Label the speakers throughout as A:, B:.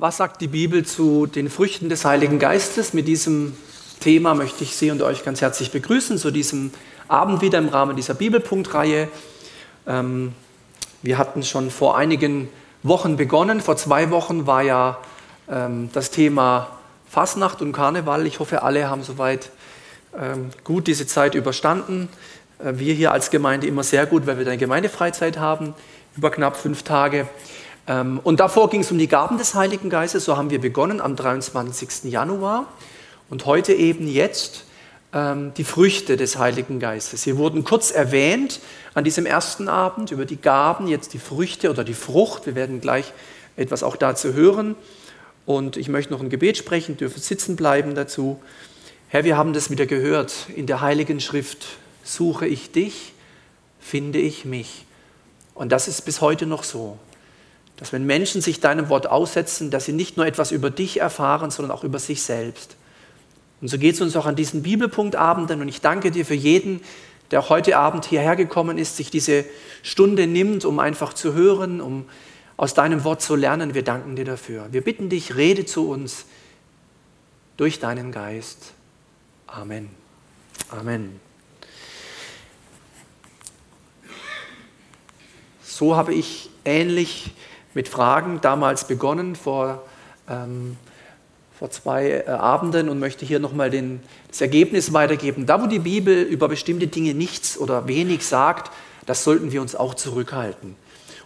A: Was sagt die Bibel zu den Früchten des Heiligen Geistes? Mit diesem Thema möchte ich Sie und euch ganz herzlich begrüßen zu diesem Abend wieder im Rahmen dieser Bibelpunktreihe. Ähm, wir hatten schon vor einigen Wochen begonnen. Vor zwei Wochen war ja ähm, das Thema Fasnacht und Karneval. Ich hoffe, alle haben soweit ähm, gut diese Zeit überstanden. Äh, wir hier als Gemeinde immer sehr gut, weil wir eine Gemeindefreizeit haben, über knapp fünf Tage. Ähm, und davor ging es um die Gaben des Heiligen Geistes. So haben wir begonnen am 23. Januar. Und heute eben jetzt ähm, die Früchte des Heiligen Geistes. Sie wurden kurz erwähnt an diesem ersten Abend über die Gaben, jetzt die Früchte oder die Frucht. Wir werden gleich etwas auch dazu hören. Und ich möchte noch ein Gebet sprechen, dürfen sitzen bleiben dazu. Herr, wir haben das wieder gehört in der Heiligen Schrift. Suche ich dich, finde ich mich. Und das ist bis heute noch so dass wenn Menschen sich deinem Wort aussetzen, dass sie nicht nur etwas über dich erfahren, sondern auch über sich selbst. Und so geht es uns auch an diesen Bibelpunktabenden. Und ich danke dir für jeden, der heute Abend hierher gekommen ist, sich diese Stunde nimmt, um einfach zu hören, um aus deinem Wort zu lernen. Wir danken dir dafür. Wir bitten dich, rede zu uns durch deinen Geist. Amen. Amen. So habe ich ähnlich mit Fragen damals begonnen vor, ähm, vor zwei äh, Abenden und möchte hier nochmal das Ergebnis weitergeben. Da, wo die Bibel über bestimmte Dinge nichts oder wenig sagt, das sollten wir uns auch zurückhalten.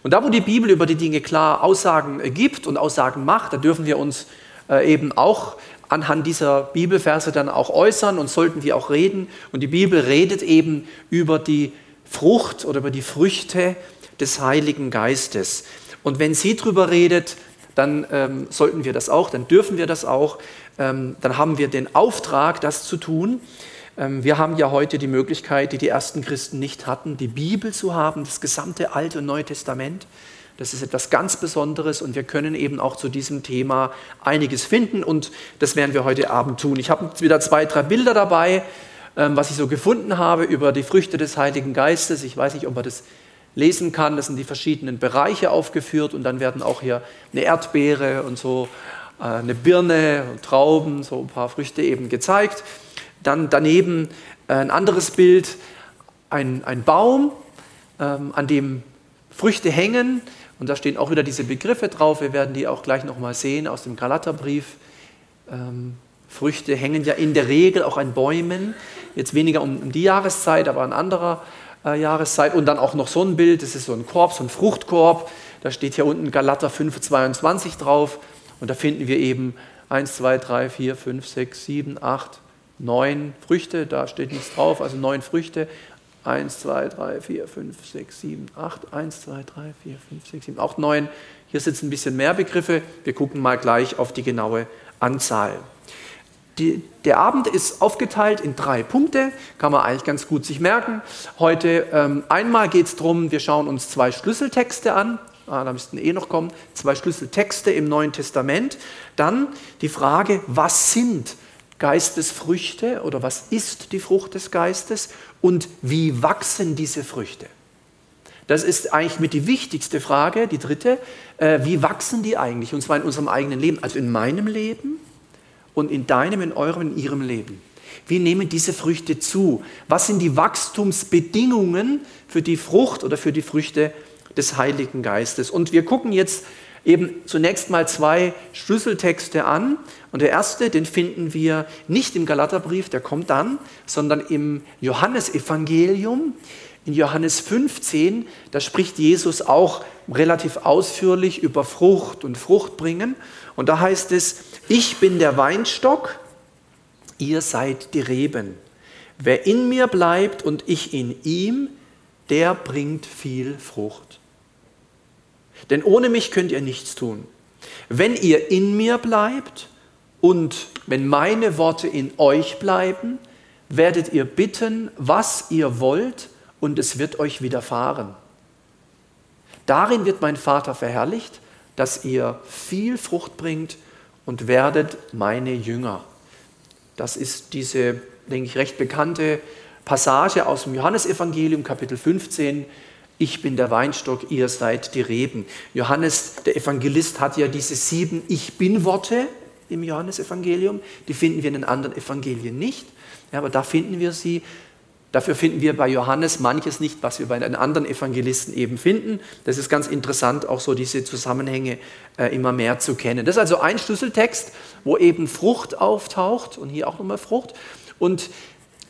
A: Und da, wo die Bibel über die Dinge klar Aussagen äh, gibt und Aussagen macht, da dürfen wir uns äh, eben auch anhand dieser Bibelverse dann auch äußern und sollten wir auch reden. Und die Bibel redet eben über die Frucht oder über die Früchte des Heiligen Geistes. Und wenn sie darüber redet, dann ähm, sollten wir das auch, dann dürfen wir das auch, ähm, dann haben wir den Auftrag, das zu tun. Ähm, wir haben ja heute die Möglichkeit, die die ersten Christen nicht hatten, die Bibel zu haben, das gesamte Alte und Neue Testament. Das ist etwas ganz Besonderes und wir können eben auch zu diesem Thema einiges finden und das werden wir heute Abend tun. Ich habe wieder zwei, drei Bilder dabei, ähm, was ich so gefunden habe über die Früchte des Heiligen Geistes. Ich weiß nicht, ob wir das lesen kann. Das sind die verschiedenen Bereiche aufgeführt und dann werden auch hier eine Erdbeere und so äh, eine Birne und Trauben, so ein paar Früchte eben gezeigt. Dann daneben äh, ein anderes Bild, ein, ein Baum, ähm, an dem Früchte hängen und da stehen auch wieder diese Begriffe drauf. Wir werden die auch gleich nochmal sehen aus dem Galaterbrief. Ähm, Früchte hängen ja in der Regel auch an Bäumen, jetzt weniger um, um die Jahreszeit, aber an anderer äh, Jahreszeit. Und dann auch noch so ein Bild, das ist so ein Korb, so ein Fruchtkorb. Da steht hier unten Galater 5, 22 drauf. Und da finden wir eben 1, 2, 3, 4, 5, 6, 7, 8, 9 Früchte. Da steht nichts drauf, also 9 Früchte. 1, 2, 3, 4, 5, 6, 7, 8. 1, 2, 3, 4, 5, 6, 7, 8, 9. Hier sitzen ein bisschen mehr Begriffe. Wir gucken mal gleich auf die genaue Anzahl. Die, der Abend ist aufgeteilt in drei Punkte, kann man eigentlich ganz gut sich merken. Heute ähm, einmal geht es darum, wir schauen uns zwei Schlüsseltexte an, ah, da müssten eh noch kommen, zwei Schlüsseltexte im Neuen Testament. Dann die Frage, was sind Geistesfrüchte oder was ist die Frucht des Geistes und wie wachsen diese Früchte? Das ist eigentlich mit die wichtigste Frage, die dritte. Äh, wie wachsen die eigentlich? Und zwar in unserem eigenen Leben, also in meinem Leben und in deinem, in eurem, in ihrem Leben? Wie nehmen diese Früchte zu? Was sind die Wachstumsbedingungen für die Frucht oder für die Früchte des Heiligen Geistes? Und wir gucken jetzt eben zunächst mal zwei Schlüsseltexte an. Und der erste, den finden wir nicht im Galaterbrief, der kommt dann, sondern im Johannesevangelium. In Johannes 15, da spricht Jesus auch relativ ausführlich über Frucht und Fruchtbringen. Und da heißt es, ich bin der Weinstock, ihr seid die Reben. Wer in mir bleibt und ich in ihm, der bringt viel Frucht. Denn ohne mich könnt ihr nichts tun. Wenn ihr in mir bleibt und wenn meine Worte in euch bleiben, werdet ihr bitten, was ihr wollt, und es wird euch widerfahren. Darin wird mein Vater verherrlicht, dass ihr viel Frucht bringt und werdet meine Jünger. Das ist diese, denke ich, recht bekannte Passage aus dem Johannesevangelium, Kapitel 15. ich bin der Weinstock, ihr seid die Reben. Johannes, der Evangelist, hat ja diese sieben Ich bin-Worte im Johannesevangelium. Die finden wir in den anderen Evangelien nicht. Ja, aber da finden wir sie. Dafür finden wir bei Johannes manches nicht, was wir bei den anderen Evangelisten eben finden. Das ist ganz interessant, auch so diese Zusammenhänge äh, immer mehr zu kennen. Das ist also ein Schlüsseltext, wo eben Frucht auftaucht und hier auch nochmal Frucht. Und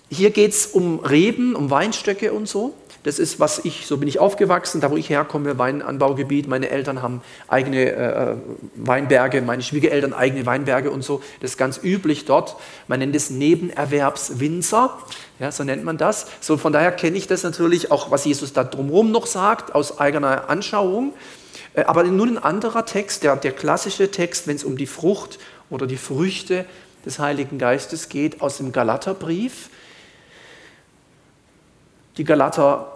A: hier geht es um Reben, um Weinstöcke und so. Das ist, was ich, so bin ich aufgewachsen, da wo ich herkomme, Weinanbaugebiet. Meine Eltern haben eigene äh, Weinberge, meine Schwiegereltern eigene Weinberge und so. Das ist ganz üblich dort. Man nennt es Nebenerwerbswinzer, ja, so nennt man das. So, von daher kenne ich das natürlich auch, was Jesus da drumherum noch sagt, aus eigener Anschauung. Äh, aber nun ein anderer Text, der, der klassische Text, wenn es um die Frucht oder die Früchte des Heiligen Geistes geht, aus dem Galaterbrief. Die Galater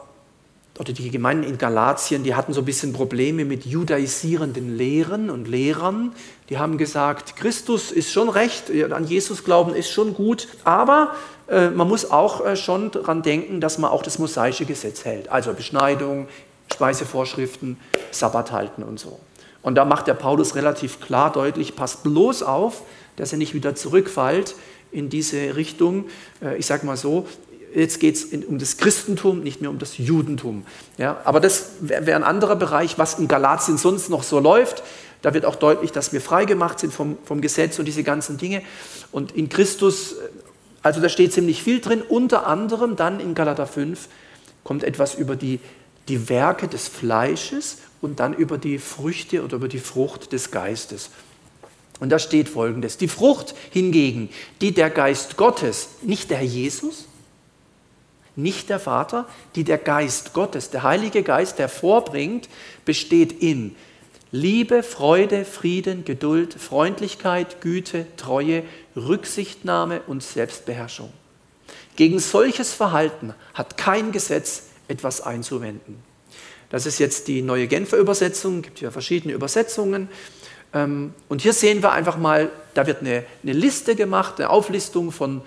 A: oder die Gemeinden in Galatien, die hatten so ein bisschen Probleme mit judaisierenden Lehren und Lehrern. Die haben gesagt, Christus ist schon recht, an Jesus glauben ist schon gut, aber äh, man muss auch äh, schon daran denken, dass man auch das mosaische Gesetz hält. Also Beschneidung, Speisevorschriften, Sabbat halten und so. Und da macht der Paulus relativ klar deutlich, passt bloß auf, dass er nicht wieder zurückfällt in diese Richtung. Äh, ich sage mal so, jetzt geht es um das Christentum, nicht mehr um das Judentum. Ja, aber das wäre ein anderer Bereich, was in Galatien sonst noch so läuft. Da wird auch deutlich, dass wir freigemacht sind vom, vom Gesetz und diese ganzen Dinge. Und in Christus, also da steht ziemlich viel drin, unter anderem dann in Galater 5 kommt etwas über die, die Werke des Fleisches und dann über die Früchte oder über die Frucht des Geistes. Und da steht folgendes: Die Frucht hingegen, die der Geist Gottes, nicht der Herr Jesus, nicht der Vater, die der Geist Gottes, der Heilige Geist hervorbringt, besteht in Liebe, Freude, Frieden, Geduld, Freundlichkeit, Güte, Treue, Rücksichtnahme und Selbstbeherrschung. Gegen solches Verhalten hat kein Gesetz etwas einzuwenden. Das ist jetzt die neue Genfer Übersetzung, es gibt ja verschiedene Übersetzungen. Ähm, und hier sehen wir einfach mal, da wird eine, eine Liste gemacht, eine Auflistung von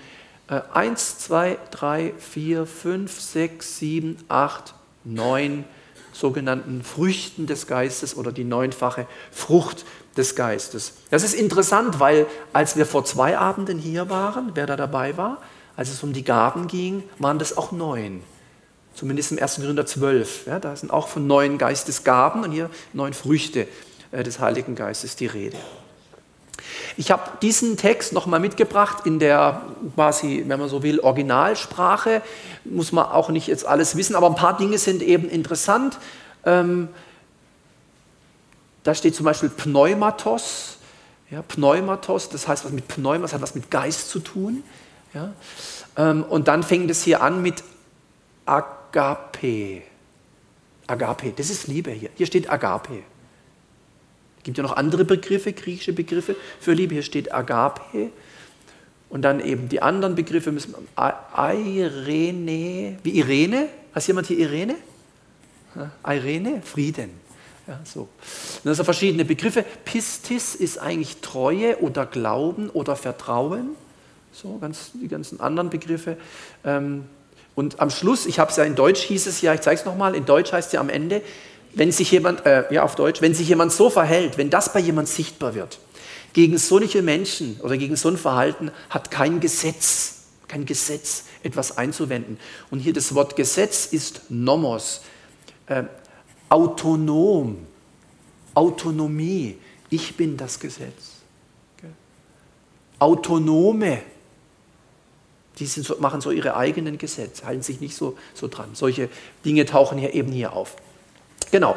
A: 1, 2, 3, 4, 5, 6, 7, 8, 9 sogenannten Früchten des Geistes oder die neunfache Frucht des Geistes. Das ist interessant, weil als wir vor zwei Abenden hier waren, wer da dabei war, als es um die Gaben ging, waren das auch neun. Zumindest im 1. Korinther 12. Ja, da sind auch von neun Geistesgaben und hier neun Früchte äh, des Heiligen Geistes die Rede. Ich habe diesen Text nochmal mitgebracht in der quasi, wenn man so will, Originalsprache. Muss man auch nicht jetzt alles wissen, aber ein paar Dinge sind eben interessant. Ähm, da steht zum Beispiel Pneumatos. Ja, Pneumatos, das heißt was mit Pneuma, das hat was mit Geist zu tun. Ja. Ähm, und dann fängt es hier an mit Agape. Agape, das ist Liebe hier. Hier steht Agape. Es gibt ja noch andere Begriffe, griechische Begriffe für Liebe. Hier steht Agape. Und dann eben die anderen Begriffe müssen Irene, wie Irene? Hast jemand hier Irene? Irene, Frieden. Ja, so. Das sind verschiedene Begriffe. Pistis ist eigentlich Treue oder Glauben oder Vertrauen. So, ganz, die ganzen anderen Begriffe. Ähm, und am Schluss, ich habe es ja in Deutsch hieß es ja, ich zeige es nochmal, in Deutsch heißt es ja am Ende, wenn sich jemand, äh, ja auf Deutsch, wenn sich jemand so verhält, wenn das bei jemand sichtbar wird, gegen solche Menschen oder gegen so ein Verhalten hat kein Gesetz, kein Gesetz etwas einzuwenden. Und hier das Wort Gesetz ist Nomos, äh, autonom, Autonomie. Ich bin das Gesetz. Autonome, die so, machen so ihre eigenen Gesetze, halten sich nicht so, so dran. Solche Dinge tauchen hier eben hier auf. Genau.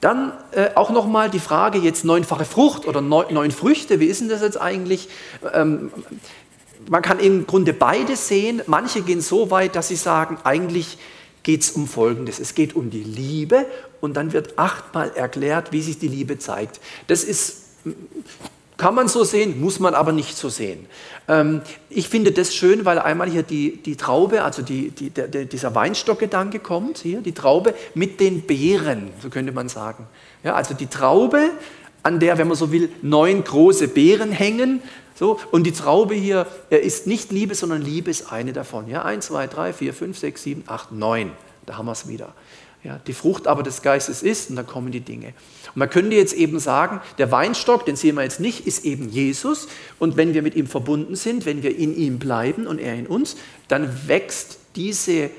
A: Dann äh, auch nochmal die Frage jetzt neunfache Frucht oder neun, neun, Früchte. Wie ist denn das jetzt eigentlich? Ähm, man kann im Grunde beides sehen. Manche gehen so weit, dass sie sagen, eigentlich geht es um Folgendes. Es geht um die Liebe und dann wird achtmal erklärt, wie sich die Liebe zeigt. Das ist kann man so sehen, muss man aber nicht so sehen. Ähm, ich finde das schön, weil einmal hier die, die Traube, also die, die, der, dieser Weinstockgedanke kommt, hier die Traube mit den Beeren, so könnte man sagen. Ja, also die Traube, an der, wenn man so will, neun große Beeren hängen. So, und die Traube hier er ist nicht Liebe, sondern Liebe ist eine davon. Ja, eins, zwei, drei, vier, fünf, sechs, sieben, acht, neun. Da haben wir es wieder. Ja, die Frucht aber des Geistes ist und dann kommen die Dinge. Und man könnte jetzt eben sagen, der Weinstock, den sehen wir jetzt nicht, ist eben Jesus. Und wenn wir mit ihm verbunden sind, wenn wir in ihm bleiben und er in uns, dann wächst diese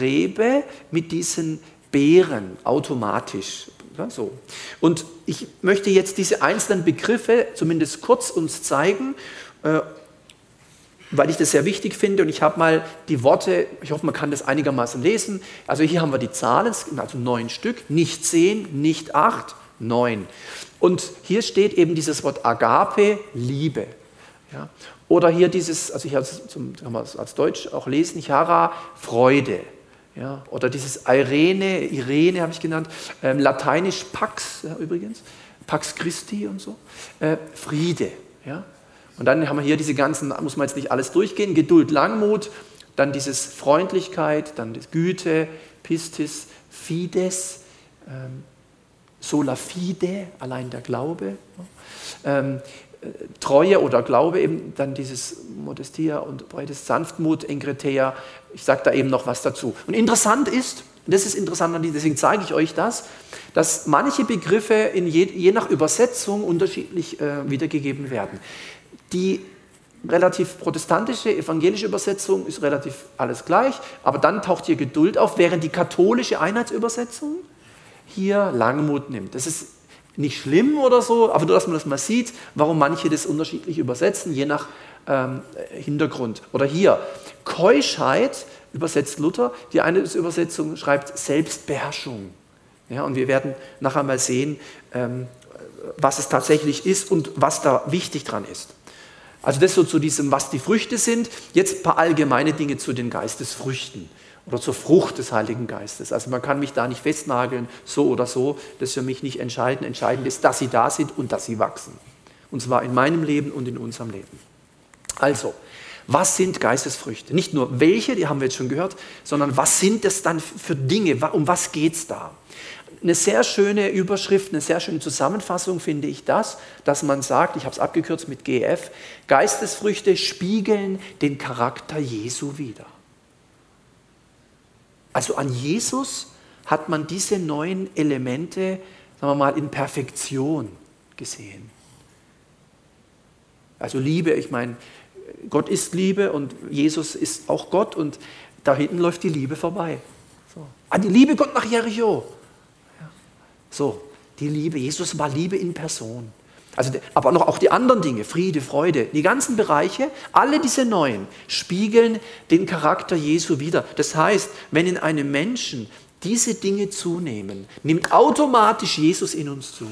A: Rebe mit diesen Beeren automatisch. Ja, so. Und ich möchte jetzt diese einzelnen Begriffe zumindest kurz uns zeigen, äh, weil ich das sehr wichtig finde. Und ich habe mal die Worte, ich hoffe, man kann das einigermaßen lesen. Also hier haben wir die Zahlen, also neun Stück, nicht zehn, nicht acht, neun. Und hier steht eben dieses Wort Agape, Liebe. Ja. Oder hier dieses, also ich kann man als Deutsch auch lesen, Chara, Freude. Ja, oder dieses Irene, Irene habe ich genannt, ähm, lateinisch Pax ja, übrigens, Pax Christi und so, äh, Friede. Ja. Und dann haben wir hier diese ganzen, muss man jetzt nicht alles durchgehen, Geduld, Langmut, dann dieses Freundlichkeit, dann das Güte, Pistis, Fides, ähm, sola fide, allein der Glaube. Ähm, Treue oder Glaube, eben dann dieses Modestia und breites Sanftmut, Engretea. Ich sage da eben noch was dazu. Und interessant ist, und das ist interessant, deswegen zeige ich euch das, dass manche Begriffe je, je nach Übersetzung unterschiedlich äh, wiedergegeben werden. Die relativ protestantische, evangelische Übersetzung ist relativ alles gleich, aber dann taucht hier Geduld auf, während die katholische Einheitsübersetzung hier Langmut nimmt. Das ist nicht schlimm oder so, aber nur, dass man das mal sieht, warum manche das unterschiedlich übersetzen, je nach ähm, Hintergrund. Oder hier, Keuschheit übersetzt Luther, die eine Übersetzung schreibt Selbstbeherrschung. Ja, und wir werden nachher mal sehen, ähm, was es tatsächlich ist und was da wichtig dran ist. Also das so zu diesem, was die Früchte sind. Jetzt ein paar allgemeine Dinge zu den Geistesfrüchten oder zur Frucht des Heiligen Geistes. Also man kann mich da nicht festnageln, so oder so. Das ist für mich nicht entscheidend. Entscheidend ist, dass sie da sind und dass sie wachsen. Und zwar in meinem Leben und in unserem Leben. Also, was sind Geistesfrüchte? Nicht nur welche, die haben wir jetzt schon gehört, sondern was sind das dann für Dinge? Um was geht es da? Eine sehr schöne Überschrift, eine sehr schöne Zusammenfassung finde ich das, dass man sagt, ich habe es abgekürzt mit GF, Geistesfrüchte spiegeln den Charakter Jesu wider. Also an Jesus hat man diese neuen Elemente, sagen wir mal, in Perfektion gesehen. Also Liebe, ich meine, Gott ist Liebe und Jesus ist auch Gott und da hinten läuft die Liebe vorbei. So. An die Liebe Gott nach Jericho. So, die Liebe, Jesus war Liebe in Person. Also, aber noch auch die anderen Dinge, Friede, Freude, die ganzen Bereiche, alle diese neuen spiegeln den Charakter Jesu wider. Das heißt, wenn in einem Menschen diese Dinge zunehmen, nimmt automatisch Jesus in uns zu.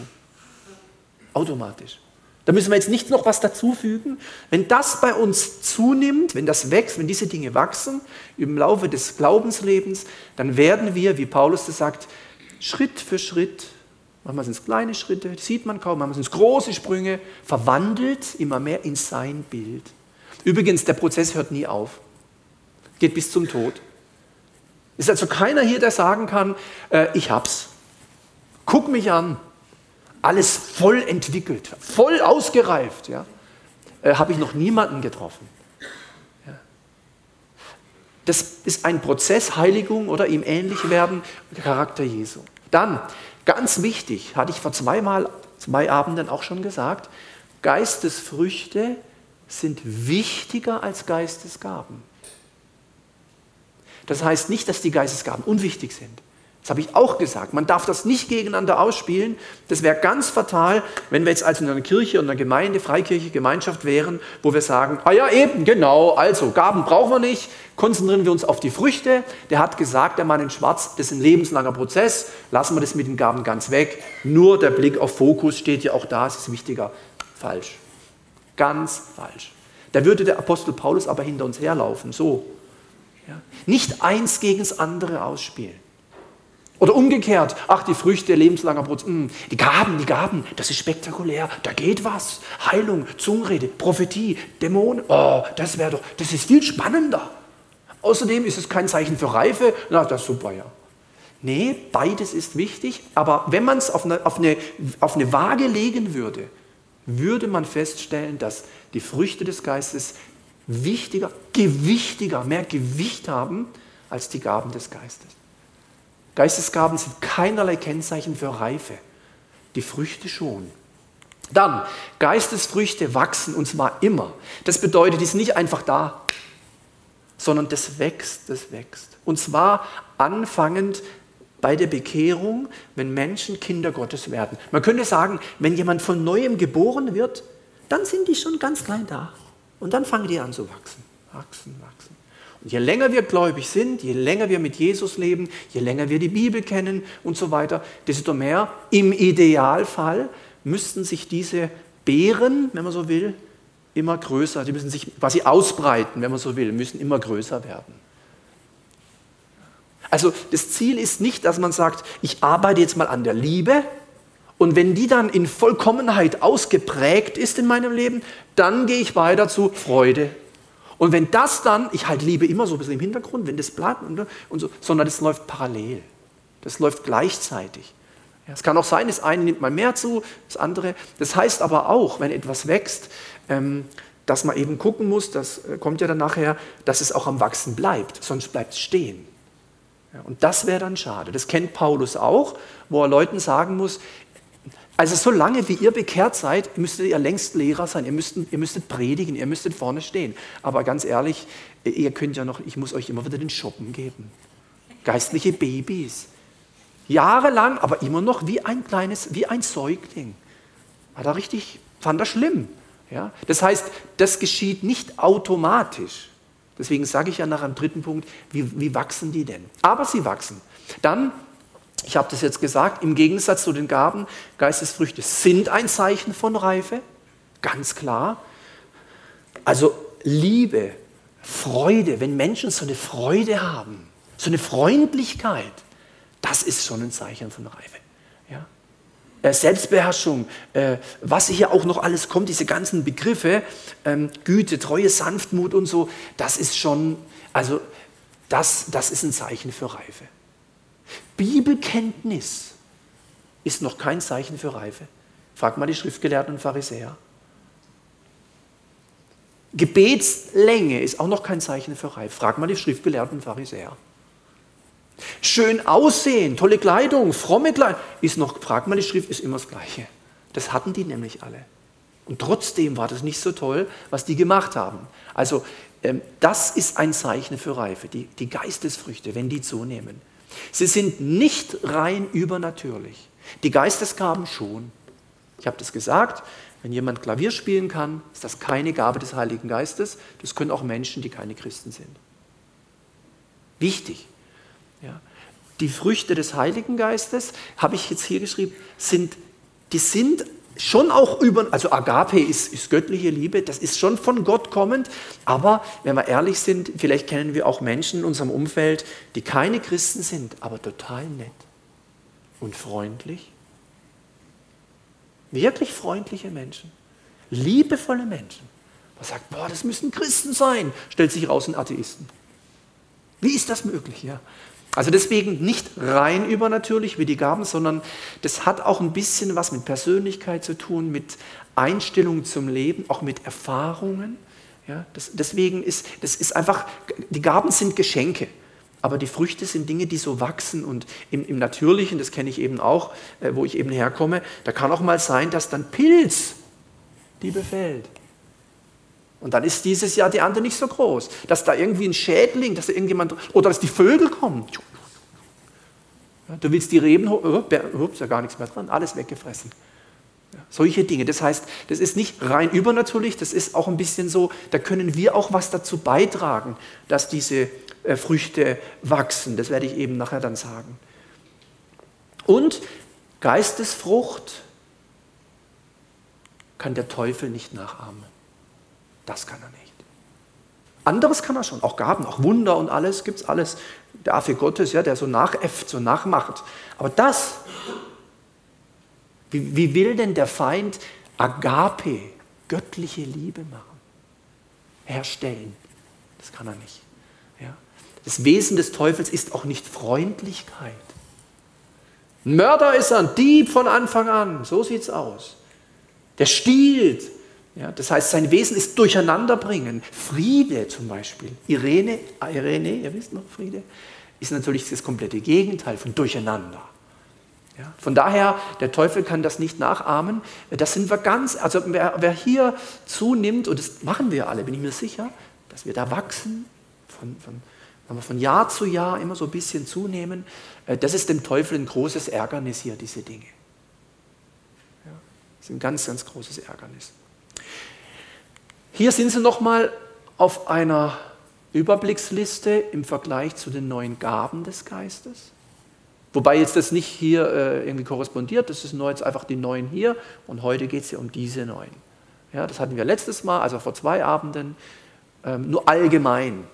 A: Automatisch. Da müssen wir jetzt nicht noch was dazufügen. Wenn das bei uns zunimmt, wenn das wächst, wenn diese Dinge wachsen im Laufe des Glaubenslebens, dann werden wir, wie Paulus das sagt, Schritt für Schritt Manchmal sind es kleine Schritte, sieht man kaum, manchmal sind es große Sprünge, verwandelt immer mehr in sein Bild. Übrigens, der Prozess hört nie auf, geht bis zum Tod. Es ist also keiner hier, der sagen kann, äh, ich hab's. Guck mich an. Alles voll entwickelt, voll ausgereift. Ja? Äh, Habe ich noch niemanden getroffen. Das ist ein Prozess, Heiligung oder ihm ähnlich werden, Charakter Jesu. Dann Ganz wichtig, hatte ich vor zweimal, zwei Abenden auch schon gesagt, Geistesfrüchte sind wichtiger als Geistesgaben. Das heißt nicht, dass die Geistesgaben unwichtig sind. Das habe ich auch gesagt. Man darf das nicht gegeneinander ausspielen. Das wäre ganz fatal, wenn wir jetzt also in einer Kirche und einer Gemeinde, Freikirche, Gemeinschaft wären, wo wir sagen, ah ja eben, genau, also Gaben brauchen wir nicht, konzentrieren wir uns auf die Früchte. Der hat gesagt, der Mann in Schwarz, das ist ein lebenslanger Prozess, lassen wir das mit den Gaben ganz weg. Nur der Blick auf Fokus steht ja auch da, es ist wichtiger. Falsch. Ganz falsch. Da würde der Apostel Paulus aber hinter uns herlaufen, so. Ja. Nicht eins gegen das andere ausspielen. Oder umgekehrt, ach, die Früchte, lebenslanger Prozess, hm, die Gaben, die Gaben, das ist spektakulär, da geht was. Heilung, Zungenrede, Prophetie, Dämonen, oh, das wäre doch, das ist viel spannender. Außerdem ist es kein Zeichen für Reife, na, das ist super, ja. Nee, beides ist wichtig, aber wenn man es auf eine, auf, eine, auf eine Waage legen würde, würde man feststellen, dass die Früchte des Geistes wichtiger, gewichtiger, mehr Gewicht haben als die Gaben des Geistes. Geistesgaben sind keinerlei Kennzeichen für Reife. Die Früchte schon. Dann, Geistesfrüchte wachsen und zwar immer. Das bedeutet, die sind nicht einfach da, sondern das wächst, das wächst. Und zwar anfangend bei der Bekehrung, wenn Menschen Kinder Gottes werden. Man könnte sagen, wenn jemand von neuem geboren wird, dann sind die schon ganz klein da. Und dann fangen die an zu wachsen, wachsen, wachsen. Und je länger wir gläubig sind, je länger wir mit Jesus leben, je länger wir die Bibel kennen und so weiter, desto mehr im Idealfall müssten sich diese Beeren, wenn man so will, immer größer, die müssen sich quasi ausbreiten, wenn man so will, müssen immer größer werden. Also das Ziel ist nicht, dass man sagt, ich arbeite jetzt mal an der Liebe und wenn die dann in Vollkommenheit ausgeprägt ist in meinem Leben, dann gehe ich weiter zu Freude. Und wenn das dann, ich halte Liebe immer so ein bisschen im Hintergrund, wenn das bleibt und, und so, sondern das läuft parallel. Das läuft gleichzeitig. Ja, es kann auch sein, das eine nimmt mal mehr zu, das andere. Das heißt aber auch, wenn etwas wächst, ähm, dass man eben gucken muss, das äh, kommt ja dann nachher, dass es auch am Wachsen bleibt, sonst bleibt es stehen. Ja, und das wäre dann schade. Das kennt Paulus auch, wo er Leuten sagen muss, also solange wie ihr bekehrt seid, müsstet ihr längst Lehrer sein, ihr müsstet, ihr müsstet predigen, ihr müsstet vorne stehen. Aber ganz ehrlich, ihr könnt ja noch, ich muss euch immer wieder den Shoppen geben. Geistliche Babys. Jahrelang, aber immer noch wie ein kleines, wie ein Säugling. War er richtig, fand er schlimm. Ja? Das heißt, das geschieht nicht automatisch. Deswegen sage ich ja nach einem dritten Punkt, wie, wie wachsen die denn? Aber sie wachsen. Dann, ich habe das jetzt gesagt, im Gegensatz zu den Gaben, Geistesfrüchte sind ein Zeichen von Reife, ganz klar. Also Liebe, Freude, wenn Menschen so eine Freude haben, so eine Freundlichkeit, das ist schon ein Zeichen von Reife. Ja? Äh, Selbstbeherrschung, äh, was hier auch noch alles kommt, diese ganzen Begriffe, ähm, Güte, Treue, Sanftmut und so, das ist schon, also das, das ist ein Zeichen für Reife. Bibelkenntnis ist noch kein Zeichen für Reife. Frag mal die Schriftgelehrten und Pharisäer. Gebetslänge ist auch noch kein Zeichen für Reife. Frag mal die Schriftgelehrten und Pharisäer. Schön aussehen, tolle Kleidung, fromme Kleidung, ist noch, frag mal die Schrift, ist immer das Gleiche. Das hatten die nämlich alle. Und trotzdem war das nicht so toll, was die gemacht haben. Also ähm, das ist ein Zeichen für Reife, die, die Geistesfrüchte, wenn die zunehmen. Sie sind nicht rein übernatürlich. Die Geistesgaben schon. Ich habe das gesagt, wenn jemand Klavier spielen kann, ist das keine Gabe des Heiligen Geistes. Das können auch Menschen, die keine Christen sind. Wichtig. Ja. Die Früchte des Heiligen Geistes, habe ich jetzt hier geschrieben, sind, die sind schon auch über, also Agape ist, ist göttliche Liebe, das ist schon von Gott kommend, aber wenn wir ehrlich sind, vielleicht kennen wir auch Menschen in unserem Umfeld, die keine Christen sind, aber total nett und freundlich. Wirklich freundliche Menschen, liebevolle Menschen. Man sagt, boah, das müssen Christen sein, stellt sich raus, ein Atheisten. Wie ist das möglich? Ja? Also deswegen nicht rein übernatürlich wie die Gaben, sondern das hat auch ein bisschen was mit Persönlichkeit zu tun, mit Einstellung zum Leben, auch mit Erfahrungen. Ja, das, deswegen ist das ist einfach, die Gaben sind Geschenke, aber die Früchte sind Dinge, die so wachsen und im, im Natürlichen, das kenne ich eben auch, äh, wo ich eben herkomme, da kann auch mal sein, dass dann Pilz die befällt. Und dann ist dieses Jahr die Ernte nicht so groß. Dass da irgendwie ein Schädling, dass da irgendjemand, oder dass die Vögel kommen. Du willst die Reben, oh, ist ja gar nichts mehr dran, alles weggefressen. Solche Dinge. Das heißt, das ist nicht rein übernatürlich, das ist auch ein bisschen so, da können wir auch was dazu beitragen, dass diese äh, Früchte wachsen. Das werde ich eben nachher dann sagen. Und Geistesfrucht kann der Teufel nicht nachahmen. Das kann er nicht. Anderes kann er schon, auch Gaben, auch Wunder und alles, gibt es alles. Der Affe Gottes, ja, der so nachäfft, so nachmacht. Aber das, wie, wie will denn der Feind Agape, göttliche Liebe machen? Herstellen. Das kann er nicht. Ja. Das Wesen des Teufels ist auch nicht Freundlichkeit. Ein Mörder ist er, ein Dieb von Anfang an. So sieht es aus. Der stiehlt, ja, das heißt, sein Wesen ist Durcheinanderbringen. Friede zum Beispiel. Irene, Irene, ihr wisst noch, Friede. ist natürlich das komplette Gegenteil von Durcheinander. Ja, von daher, der Teufel kann das nicht nachahmen. Das sind wir ganz, also wer, wer, hier zunimmt, und das machen wir alle, bin ich mir sicher, dass wir da wachsen, von, von, von Jahr zu Jahr immer so ein bisschen zunehmen, äh, das ist dem Teufel ein großes Ärgernis hier, diese Dinge. Ja, das ist ein ganz, ganz großes Ärgernis. Hier sind sie nochmal auf einer Überblicksliste im Vergleich zu den neuen Gaben des Geistes. Wobei jetzt das nicht hier äh, irgendwie korrespondiert, das ist nur jetzt einfach die neuen hier und heute geht es ja um diese neuen. Ja, das hatten wir letztes Mal, also vor zwei Abenden, ähm, nur allgemein.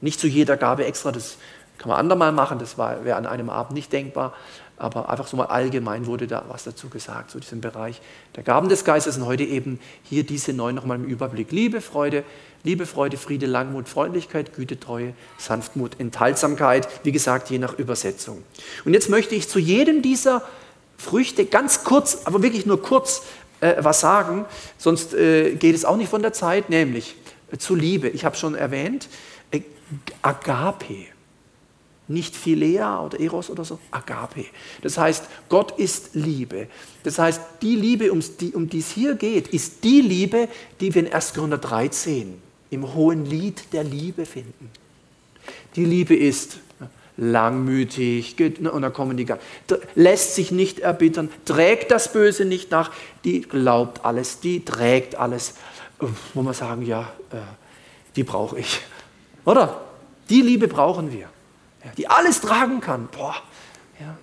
A: Nicht zu jeder Gabe extra, das kann man andermal machen, das wäre an einem Abend nicht denkbar, aber einfach so mal allgemein wurde da was dazu gesagt, zu diesem Bereich der Gaben des Geistes und heute eben hier diese neun nochmal im Überblick. Liebe, Freude, Liebe, Freude, Friede, Langmut, Freundlichkeit, Güte, Treue, Sanftmut, Enthaltsamkeit, wie gesagt, je nach Übersetzung. Und jetzt möchte ich zu jedem dieser Früchte ganz kurz, aber wirklich nur kurz äh, was sagen, sonst äh, geht es auch nicht von der Zeit, nämlich äh, zu Liebe. Ich habe schon erwähnt, äh, Agape. Nicht Philea oder Eros oder so, Agape. Das heißt, Gott ist Liebe. Das heißt, die Liebe, um die, es hier geht, ist die Liebe, die wir in 1. Korinther 13 im hohen Lied der Liebe finden. Die Liebe ist langmütig, und dann kommen die, lässt sich nicht erbittern, trägt das Böse nicht nach, die glaubt alles, die trägt alles. Wo man sagen, ja, äh, die brauche ich. Oder? Die Liebe brauchen wir, die alles tragen kann. Boah, ja.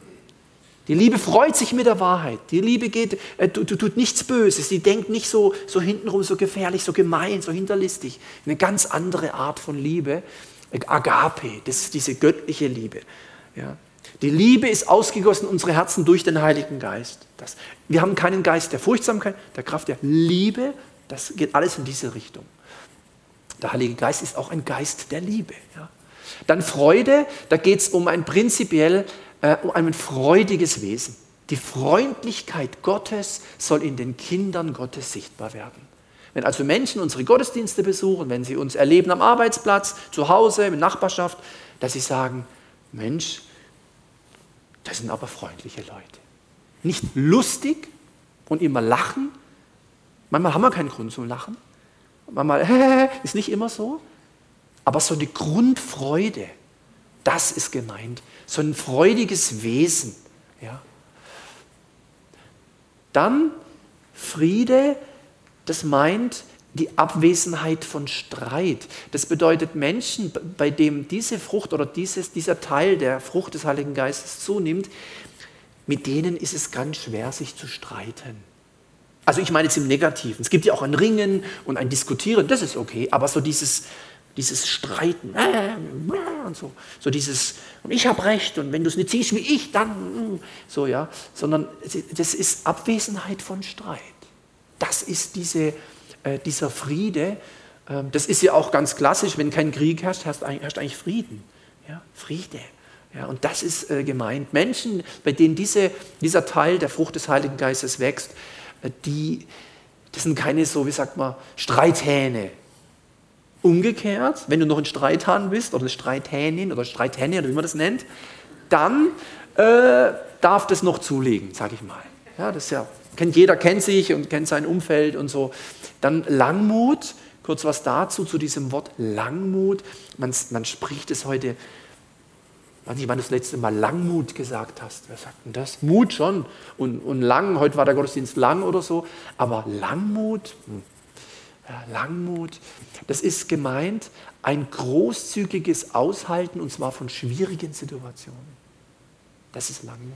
A: Die Liebe freut sich mit der Wahrheit. Die Liebe geht, äh, tut, nichts Böses. Die denkt nicht so, so hintenrum, so gefährlich, so gemein, so hinterlistig. Eine ganz andere Art von Liebe. Agape, das ist diese göttliche Liebe. Ja. Die Liebe ist ausgegossen in unsere Herzen durch den Heiligen Geist. Das, wir haben keinen Geist der Furchtsamkeit, der Kraft der Liebe. Das geht alles in diese Richtung. Der Heilige Geist ist auch ein Geist der Liebe. Ja. Dann Freude, da geht es um ein prinzipiell äh, um ein freudiges Wesen. Die Freundlichkeit Gottes soll in den Kindern Gottes sichtbar werden. Wenn also Menschen unsere Gottesdienste besuchen, wenn sie uns erleben am Arbeitsplatz, zu Hause, in Nachbarschaft, dass sie sagen, Mensch, das sind aber freundliche Leute. Nicht lustig und immer lachen. Manchmal haben wir keinen Grund zum Lachen. Manchmal ist nicht immer so. Aber so eine Grundfreude, das ist gemeint so ein freudiges Wesen. Ja. Dann Friede, das meint die Abwesenheit von Streit. Das bedeutet Menschen, bei dem diese Frucht oder dieses, dieser Teil der Frucht des Heiligen Geistes zunimmt, mit denen ist es ganz schwer, sich zu streiten. Also ich meine jetzt im Negativen. Es gibt ja auch ein Ringen und ein Diskutieren, das ist okay, aber so dieses, dieses Streiten äh, und so, so dieses, ich habe recht und wenn du es nicht siehst wie ich, dann mm, so, ja, sondern das ist Abwesenheit von Streit. Das ist diese, äh, dieser Friede. Ähm, das ist ja auch ganz klassisch, wenn kein Krieg herrscht, herrscht, herrscht eigentlich Frieden. Ja, Friede. Ja, und das ist äh, gemeint. Menschen, bei denen diese, dieser Teil der Frucht des Heiligen Geistes wächst, äh, die, das sind keine so, wie sagt man, Streithähne, Umgekehrt, wenn du noch ein Streithahn bist oder eine Streithähnin oder Streithähne oder wie man das nennt, dann äh, darf das noch zulegen, sage ich mal. Ja, das ja, kennt, jeder kennt sich und kennt sein Umfeld und so. Dann Langmut, kurz was dazu, zu diesem Wort Langmut. Man, man spricht es heute, weiß nicht, wann du das letzte Mal Langmut gesagt hast. Wer sagt denn das? Mut schon. Und, und lang, heute war der Gottesdienst lang oder so. Aber Langmut, hm. Langmut, das ist gemeint ein großzügiges Aushalten und zwar von schwierigen Situationen. Das ist Langmut.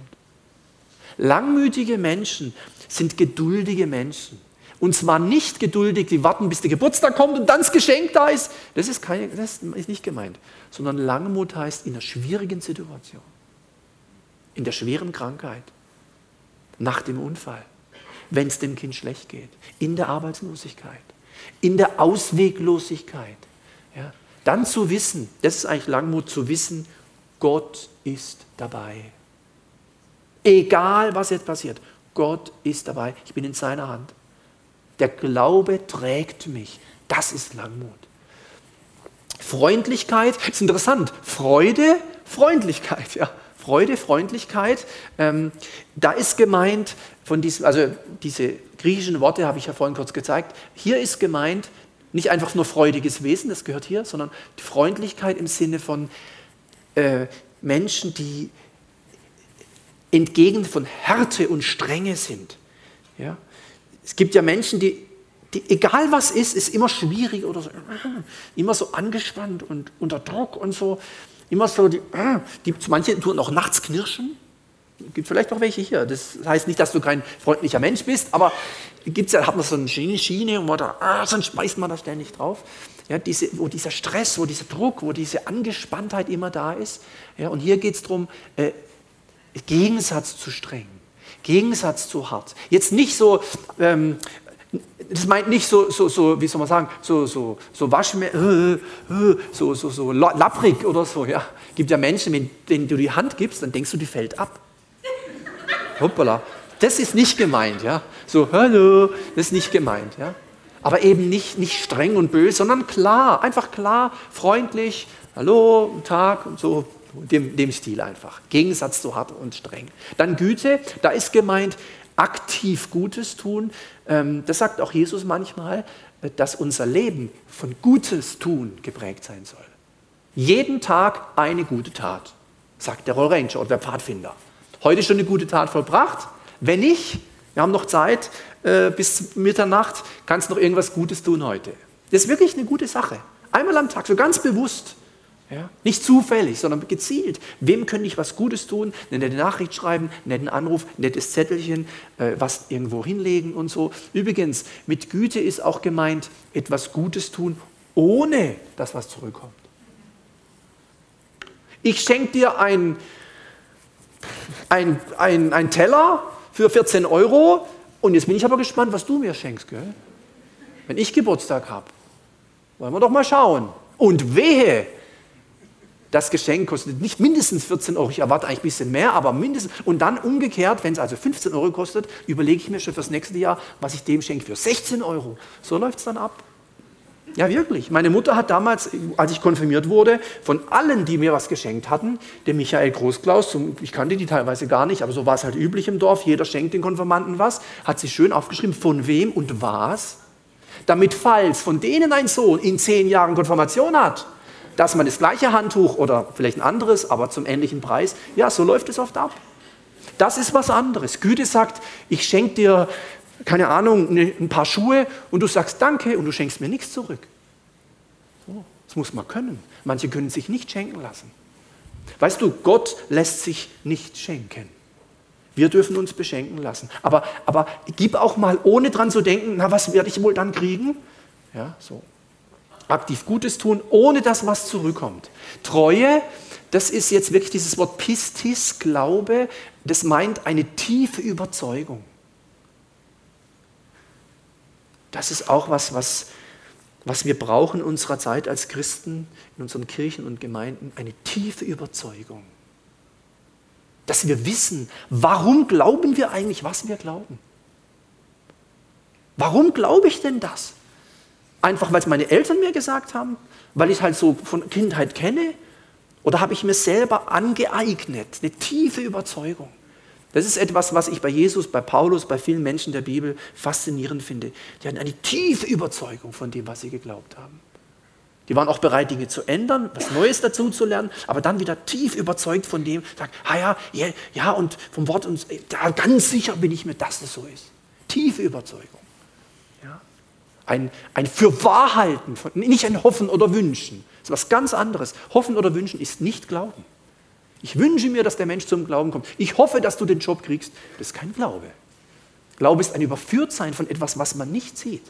A: Langmütige Menschen sind geduldige Menschen. Und zwar nicht geduldig, die warten, bis der Geburtstag kommt und dann das Geschenk da ist. Das ist, keine, das ist nicht gemeint. Sondern Langmut heißt in einer schwierigen Situation, in der schweren Krankheit, nach dem Unfall, wenn es dem Kind schlecht geht, in der Arbeitslosigkeit, in der Ausweglosigkeit. Ja, dann zu wissen, das ist eigentlich Langmut, zu wissen, Gott ist dabei. Egal, was jetzt passiert, Gott ist dabei. Ich bin in seiner Hand. Der Glaube trägt mich. Das ist Langmut. Freundlichkeit ist interessant. Freude, Freundlichkeit, ja. Freude, Freundlichkeit. Ähm, da ist gemeint, von diesem, also diese griechischen Worte habe ich ja vorhin kurz gezeigt. Hier ist gemeint nicht einfach nur freudiges Wesen, das gehört hier, sondern die Freundlichkeit im Sinne von äh, Menschen, die entgegen von Härte und Strenge sind. Ja? Es gibt ja Menschen, die, die, egal was ist, ist immer schwierig oder so, immer so angespannt und unter Druck und so. Immer so, die, die manche tun auch nachts knirschen. Gibt vielleicht auch welche hier. Das heißt nicht, dass du kein freundlicher Mensch bist, aber gibt's ja, hat man so eine Schiene, Schiene und man da, ah, sonst schmeißt man da ständig drauf. Ja, diese, wo dieser Stress, wo dieser Druck, wo diese Angespanntheit immer da ist. Ja, und hier geht es darum, äh, Gegensatz zu streng, Gegensatz zu hart. Jetzt nicht so, ähm, das meint nicht so, so, so, wie soll man sagen, so, so, so waschme, äh, äh, so, so, so lapprig oder so. Ja, gibt ja Menschen, wenn, wenn du die Hand gibst, dann denkst du, die fällt ab. Hoppala. Das ist nicht gemeint, ja. So, hallo, das ist nicht gemeint, ja. Aber eben nicht, nicht streng und böse, sondern klar, einfach klar, freundlich, hallo, Tag und so, dem, dem Stil einfach. Gegensatz zu hart und streng. Dann Güte, da ist gemeint, aktiv Gutes tun. Ähm, das sagt auch Jesus manchmal, dass unser Leben von Gutes tun geprägt sein soll. Jeden Tag eine gute Tat, sagt der Roll Ranger oder der Pfadfinder. Heute schon eine gute Tat vollbracht? Wenn nicht, wir haben noch Zeit äh, bis Mitternacht, kannst noch irgendwas Gutes tun heute. Das ist wirklich eine gute Sache. Einmal am Tag, so ganz bewusst. Ja? Nicht zufällig, sondern gezielt. Wem könnte ich was Gutes tun? Eine nette Nachricht schreiben, einen netten Anruf, ein nettes Zettelchen, äh, was irgendwo hinlegen und so. Übrigens, mit Güte ist auch gemeint, etwas Gutes tun, ohne dass was zurückkommt. Ich schenke dir ein ein, ein, ein Teller für 14 Euro und jetzt bin ich aber gespannt, was du mir schenkst, gell? wenn ich Geburtstag habe. Wollen wir doch mal schauen. Und wehe, das Geschenk kostet nicht mindestens 14 Euro, ich erwarte eigentlich ein bisschen mehr, aber mindestens. Und dann umgekehrt, wenn es also 15 Euro kostet, überlege ich mir schon fürs nächste Jahr, was ich dem schenke für 16 Euro. So läuft es dann ab. Ja, wirklich. Meine Mutter hat damals, als ich konfirmiert wurde, von allen, die mir was geschenkt hatten, dem Michael Großklaus, ich kannte die teilweise gar nicht, aber so war es halt üblich im Dorf, jeder schenkt den Konfirmanden was, hat sich schön aufgeschrieben, von wem und was, damit falls von denen ein Sohn in zehn Jahren Konfirmation hat, dass man das gleiche Handtuch oder vielleicht ein anderes, aber zum ähnlichen Preis, ja, so läuft es oft ab. Das ist was anderes. Güte sagt, ich schenke dir keine Ahnung, ne, ein paar Schuhe und du sagst Danke und du schenkst mir nichts zurück. Das muss man können. Manche können sich nicht schenken lassen. Weißt du, Gott lässt sich nicht schenken. Wir dürfen uns beschenken lassen. Aber, aber gib auch mal, ohne dran zu denken, na, was werde ich wohl dann kriegen? Ja, so. Aktiv Gutes tun, ohne dass was zurückkommt. Treue, das ist jetzt wirklich dieses Wort Pistis, Glaube, das meint eine tiefe Überzeugung. Das ist auch was, was, was wir brauchen in unserer Zeit als Christen, in unseren Kirchen und Gemeinden, eine tiefe Überzeugung. Dass wir wissen, warum glauben wir eigentlich, was wir glauben. Warum glaube ich denn das? Einfach weil es meine Eltern mir gesagt haben, weil ich es halt so von Kindheit kenne? Oder habe ich mir selber angeeignet, eine tiefe Überzeugung? Das ist etwas, was ich bei Jesus, bei Paulus, bei vielen Menschen der Bibel faszinierend finde. Die hatten eine tiefe Überzeugung von dem, was sie geglaubt haben. Die waren auch bereit, Dinge zu ändern, was Neues dazu zu lernen, aber dann wieder tief überzeugt von dem, sagt, ah ja, ja, ja und vom Wort uns, da ganz sicher bin ich mir, dass es so ist. Tiefe Überzeugung. Ein, ein Fürwahrhalten, von, nicht ein Hoffen oder Wünschen. Das ist was ganz anderes. Hoffen oder Wünschen ist nicht Glauben. Ich wünsche mir, dass der Mensch zum Glauben kommt. Ich hoffe, dass du den Job kriegst. Das ist kein Glaube. Glaube ist ein Überführtsein von etwas, was man nicht sieht.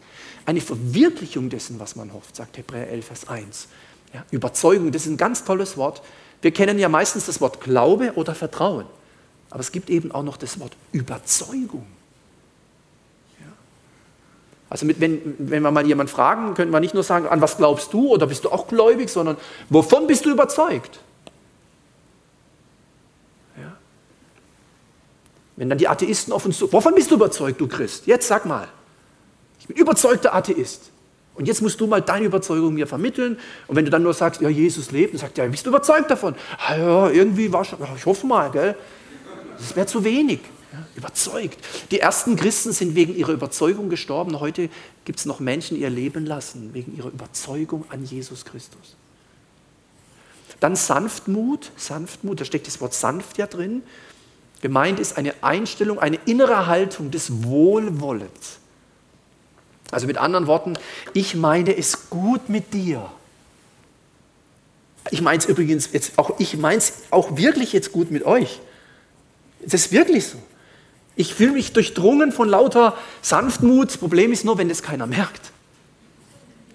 A: Eine Verwirklichung dessen, was man hofft, sagt Hebräer 11, Vers 1. Ja, Überzeugung, das ist ein ganz tolles Wort. Wir kennen ja meistens das Wort Glaube oder Vertrauen. Aber es gibt eben auch noch das Wort Überzeugung. Ja. Also mit, wenn, wenn wir mal jemanden fragen, könnten wir nicht nur sagen, an was glaubst du oder bist du auch gläubig, sondern wovon bist du überzeugt? Wenn dann die Atheisten auf uns zu, wovon bist du überzeugt, du Christ? Jetzt sag mal. Ich bin überzeugter Atheist. Und jetzt musst du mal deine Überzeugung mir vermitteln. Und wenn du dann nur sagst, ja, Jesus lebt, dann sagt er, ja, bist du überzeugt davon? Ah, ja, irgendwie war schon, ich hoffe mal, gell? Das wäre zu wenig. Überzeugt. Die ersten Christen sind wegen ihrer Überzeugung gestorben. Heute gibt es noch Menschen, die ihr Leben lassen, wegen ihrer Überzeugung an Jesus Christus. Dann Sanftmut, Sanftmut, da steckt das Wort sanft ja drin. Gemeint ist eine Einstellung, eine innere Haltung des Wohlwollens. Also mit anderen Worten, ich meine es gut mit dir. Ich meine es übrigens jetzt auch, ich meine es auch wirklich jetzt gut mit euch. Das ist wirklich so. Ich fühle mich durchdrungen von lauter Sanftmut. Das Problem ist nur, wenn das keiner merkt.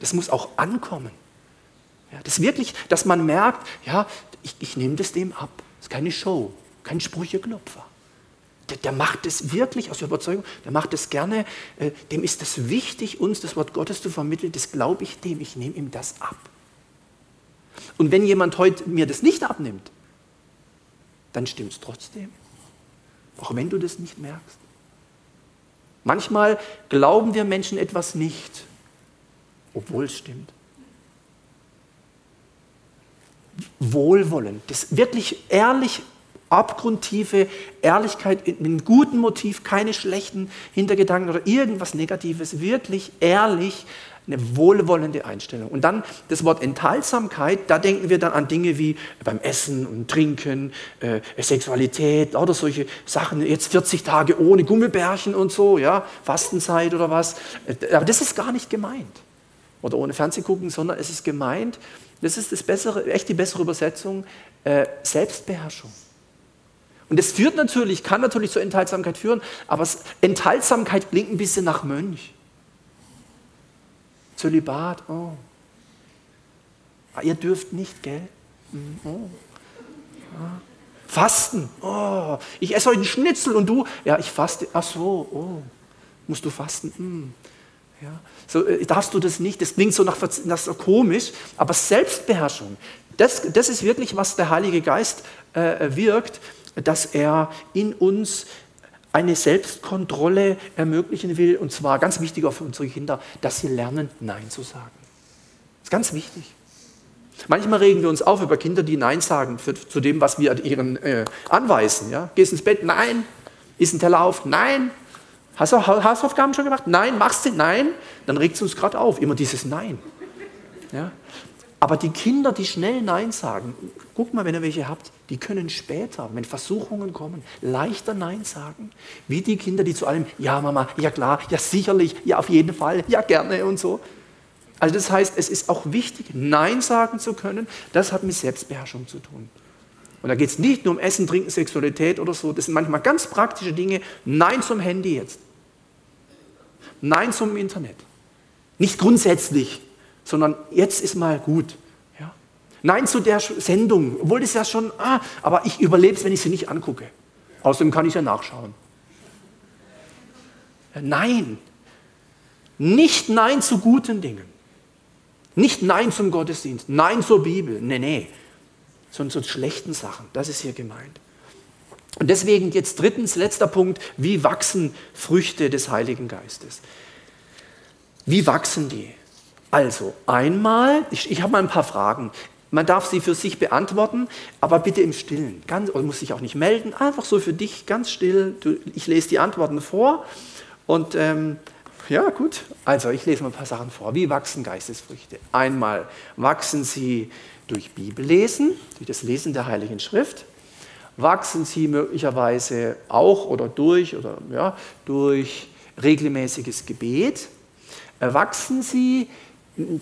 A: Das muss auch ankommen. Ja, das wirklich, dass man merkt, ja, ich, ich nehme das dem ab. Das ist keine Show, kein Sprücheklopfer. Der, der macht es wirklich aus Überzeugung, der macht es gerne. Äh, dem ist es wichtig, uns das Wort Gottes zu vermitteln. Das glaube ich dem, ich nehme ihm das ab. Und wenn jemand heute mir das nicht abnimmt, dann stimmt es trotzdem. Auch wenn du das nicht merkst. Manchmal glauben wir Menschen etwas nicht, obwohl es stimmt. Wohlwollen, das wirklich ehrlich abgrundtiefe Ehrlichkeit mit einem guten Motiv, keine schlechten Hintergedanken oder irgendwas Negatives, wirklich ehrlich eine wohlwollende Einstellung. Und dann das Wort Enthaltsamkeit, da denken wir dann an Dinge wie beim Essen und Trinken, äh, Sexualität oder solche Sachen, jetzt 40 Tage ohne Gummibärchen und so, ja, Fastenzeit oder was. Äh, aber das ist gar nicht gemeint. Oder ohne Fernsehgucken, sondern es ist gemeint, das ist das bessere, echt die bessere Übersetzung, äh, Selbstbeherrschung. Und das führt natürlich, kann natürlich zur Enthaltsamkeit führen, aber Enthaltsamkeit klingt ein bisschen nach Mönch. Zölibat, oh. Ah, ihr dürft nicht, gell? Hm, oh. Ah. Fasten, oh. Ich esse heute einen Schnitzel und du, ja, ich faste, ach so, oh. Musst du fasten? Hm. Ja. So, äh, darfst du das nicht? Das klingt so nach, nach so komisch, aber Selbstbeherrschung, das, das ist wirklich, was der Heilige Geist äh, wirkt, dass er in uns eine Selbstkontrolle ermöglichen will, und zwar ganz wichtig auch für unsere Kinder, dass sie lernen, Nein zu sagen. Das ist ganz wichtig. Manchmal regen wir uns auf über Kinder, die Nein sagen für, zu dem, was wir ihnen äh, anweisen. Ja? Gehst ins Bett? Nein. Ist ein Teller auf? Nein. Hast du Hausaufgaben schon gemacht? Nein. Machst du? Nein. Dann regt es uns gerade auf. Immer dieses Nein. Ja? Aber die Kinder, die schnell Nein sagen, guck mal, wenn ihr welche habt, die können später, wenn Versuchungen kommen, leichter Nein sagen, wie die Kinder, die zu allem, ja Mama, ja klar, ja sicherlich, ja auf jeden Fall, ja gerne und so. Also das heißt, es ist auch wichtig, Nein sagen zu können. Das hat mit Selbstbeherrschung zu tun. Und da geht es nicht nur um Essen, Trinken, Sexualität oder so. Das sind manchmal ganz praktische Dinge. Nein zum Handy jetzt. Nein zum Internet. Nicht grundsätzlich, sondern jetzt ist mal gut. Ja? Nein zu der Sendung, obwohl das ja schon, ah, aber ich überlebe es, wenn ich sie nicht angucke. Außerdem kann ich ja nachschauen. Nein. Nicht Nein zu guten Dingen. Nicht Nein zum Gottesdienst, Nein zur Bibel. Nee, nee. Sondern zu schlechten Sachen. Das ist hier gemeint. Und deswegen jetzt drittens, letzter Punkt, wie wachsen Früchte des Heiligen Geistes? Wie wachsen die? Also einmal, ich, ich habe mal ein paar Fragen. Man darf sie für sich beantworten, aber bitte im Stillen. Ganz, oder muss sich auch nicht melden, einfach so für dich ganz still. Du, ich lese die Antworten vor und ähm, ja, gut. Also ich lese mal ein paar Sachen vor. Wie wachsen Geistesfrüchte? Einmal wachsen sie durch Bibellesen, durch das Lesen der Heiligen Schrift. Wachsen sie möglicherweise auch oder durch oder ja, durch regelmäßiges Gebet. Wachsen sie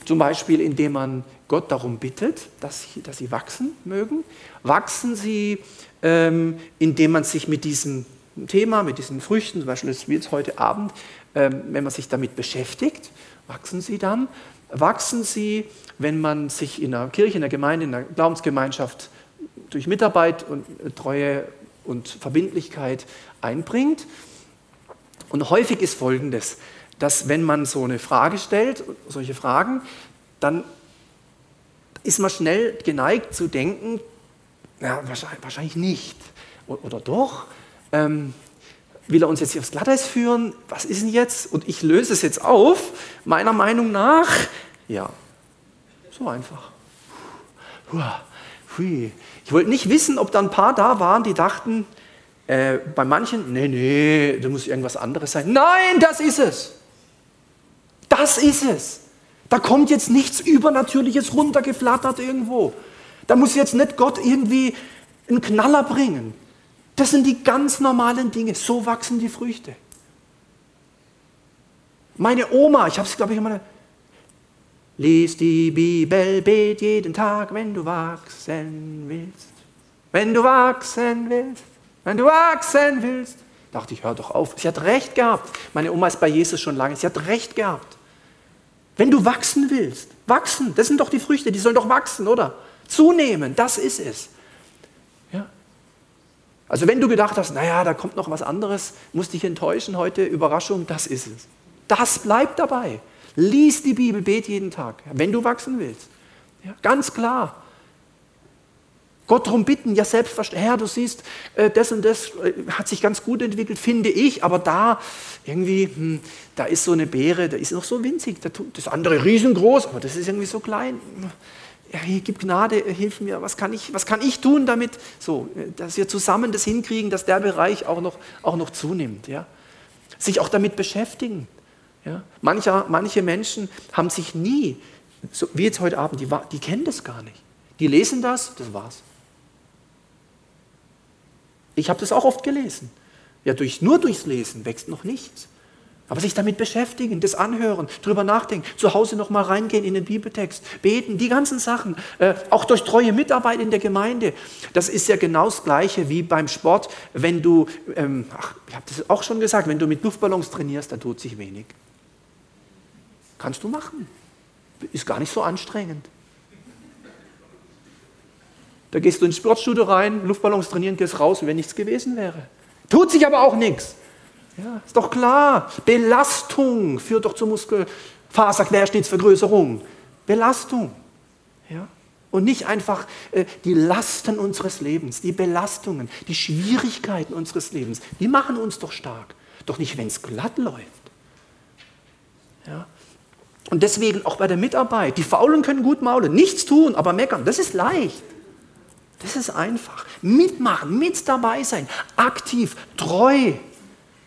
A: zum Beispiel, indem man Gott darum bittet, dass sie, dass sie wachsen mögen. Wachsen sie, ähm, indem man sich mit diesem Thema, mit diesen Früchten, zum Beispiel wie jetzt heute Abend, ähm, wenn man sich damit beschäftigt, wachsen sie dann. Wachsen sie, wenn man sich in der Kirche, in der Gemeinde, in der Glaubensgemeinschaft durch Mitarbeit und Treue und Verbindlichkeit einbringt. Und häufig ist Folgendes, dass wenn man so eine Frage stellt, solche Fragen, dann ist man schnell geneigt zu denken, ja, wahrscheinlich, nicht. Oder, doch? Ähm, will er uns jetzt hier aufs Glatteis führen? Was ist denn jetzt? Und ich löse es jetzt auf, meiner Meinung nach. Ja, so einfach. Ich wollte nicht wissen, ob da ein paar da waren, die dachten, äh, bei manchen, nee, nee, da muss irgendwas anderes sein. Nein, das ist es. Das ist es. Da kommt jetzt nichts Übernatürliches runtergeflattert irgendwo. Da muss jetzt nicht Gott irgendwie einen Knaller bringen. Das sind die ganz normalen Dinge. So wachsen die Früchte. Meine Oma, ich habe es, glaube ich, immer. Lies die Bibel, bet jeden Tag, wenn du wachsen willst. Wenn du wachsen willst. Wenn du wachsen willst. Dachte ich, hör doch auf. Sie hat recht gehabt. Meine Oma ist bei Jesus schon lange. Sie hat recht gehabt. Wenn du wachsen willst, wachsen, das sind doch die Früchte, die sollen doch wachsen, oder? Zunehmen, das ist es. Ja. Also wenn du gedacht hast, naja, da kommt noch was anderes, musst dich enttäuschen heute, Überraschung, das ist es. Das bleibt dabei. Lies die Bibel, bet jeden Tag, wenn du wachsen willst. Ja, ganz klar. Gott darum bitten, ja selbstverständlich, Herr, du siehst, äh, das und das äh, hat sich ganz gut entwickelt, finde ich, aber da irgendwie, hm, da ist so eine Beere, da ist noch so winzig, das andere riesengroß, aber das ist irgendwie so klein. Ja, hier, gib Gnade, äh, hilf mir, was kann, ich, was kann ich tun damit, so, dass wir zusammen das hinkriegen, dass der Bereich auch noch, auch noch zunimmt. Ja? Sich auch damit beschäftigen. Ja? Mancher, manche Menschen haben sich nie, so wie jetzt heute Abend, die, die kennen das gar nicht. Die lesen das, das war's. Ich habe das auch oft gelesen. Ja, durch, nur durchs Lesen wächst noch nichts. Aber sich damit beschäftigen, das anhören, drüber nachdenken, zu Hause nochmal reingehen in den Bibeltext, beten, die ganzen Sachen, äh, auch durch treue Mitarbeit in der Gemeinde. Das ist ja genau das Gleiche wie beim Sport. Wenn du, ähm, ach, ich habe das auch schon gesagt, wenn du mit Luftballons trainierst, dann tut sich wenig. Kannst du machen. Ist gar nicht so anstrengend. Da gehst du ins Sportstudio rein, Luftballons trainieren, gehst raus, wie wenn nichts gewesen wäre. Tut sich aber auch nichts. Ja, ist doch klar. Belastung führt doch zur Muskelfaserquerschnittsvergrößerung. Belastung. Ja? Und nicht einfach äh, die Lasten unseres Lebens, die Belastungen, die Schwierigkeiten unseres Lebens. Die machen uns doch stark. Doch nicht, wenn es glatt läuft. Ja? Und deswegen auch bei der Mitarbeit. Die Faulen können gut maulen, nichts tun, aber meckern. Das ist leicht. Das ist einfach. Mitmachen, mit dabei sein, aktiv, treu,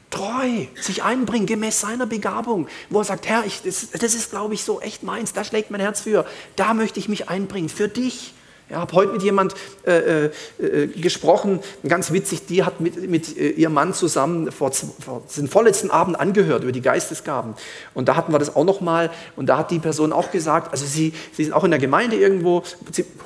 A: treu, sich einbringen gemäß seiner Begabung, wo er sagt, Herr, ich, das, das ist, glaube ich, so echt meins, da schlägt mein Herz für, da möchte ich mich einbringen, für dich. Ich habe heute mit jemand äh, äh, äh, gesprochen, ganz witzig, die hat mit, mit äh, ihrem Mann zusammen vor, vor den vorletzten Abend angehört über die Geistesgaben. Und da hatten wir das auch nochmal und da hat die Person auch gesagt, also sie, sie sind auch in der Gemeinde irgendwo,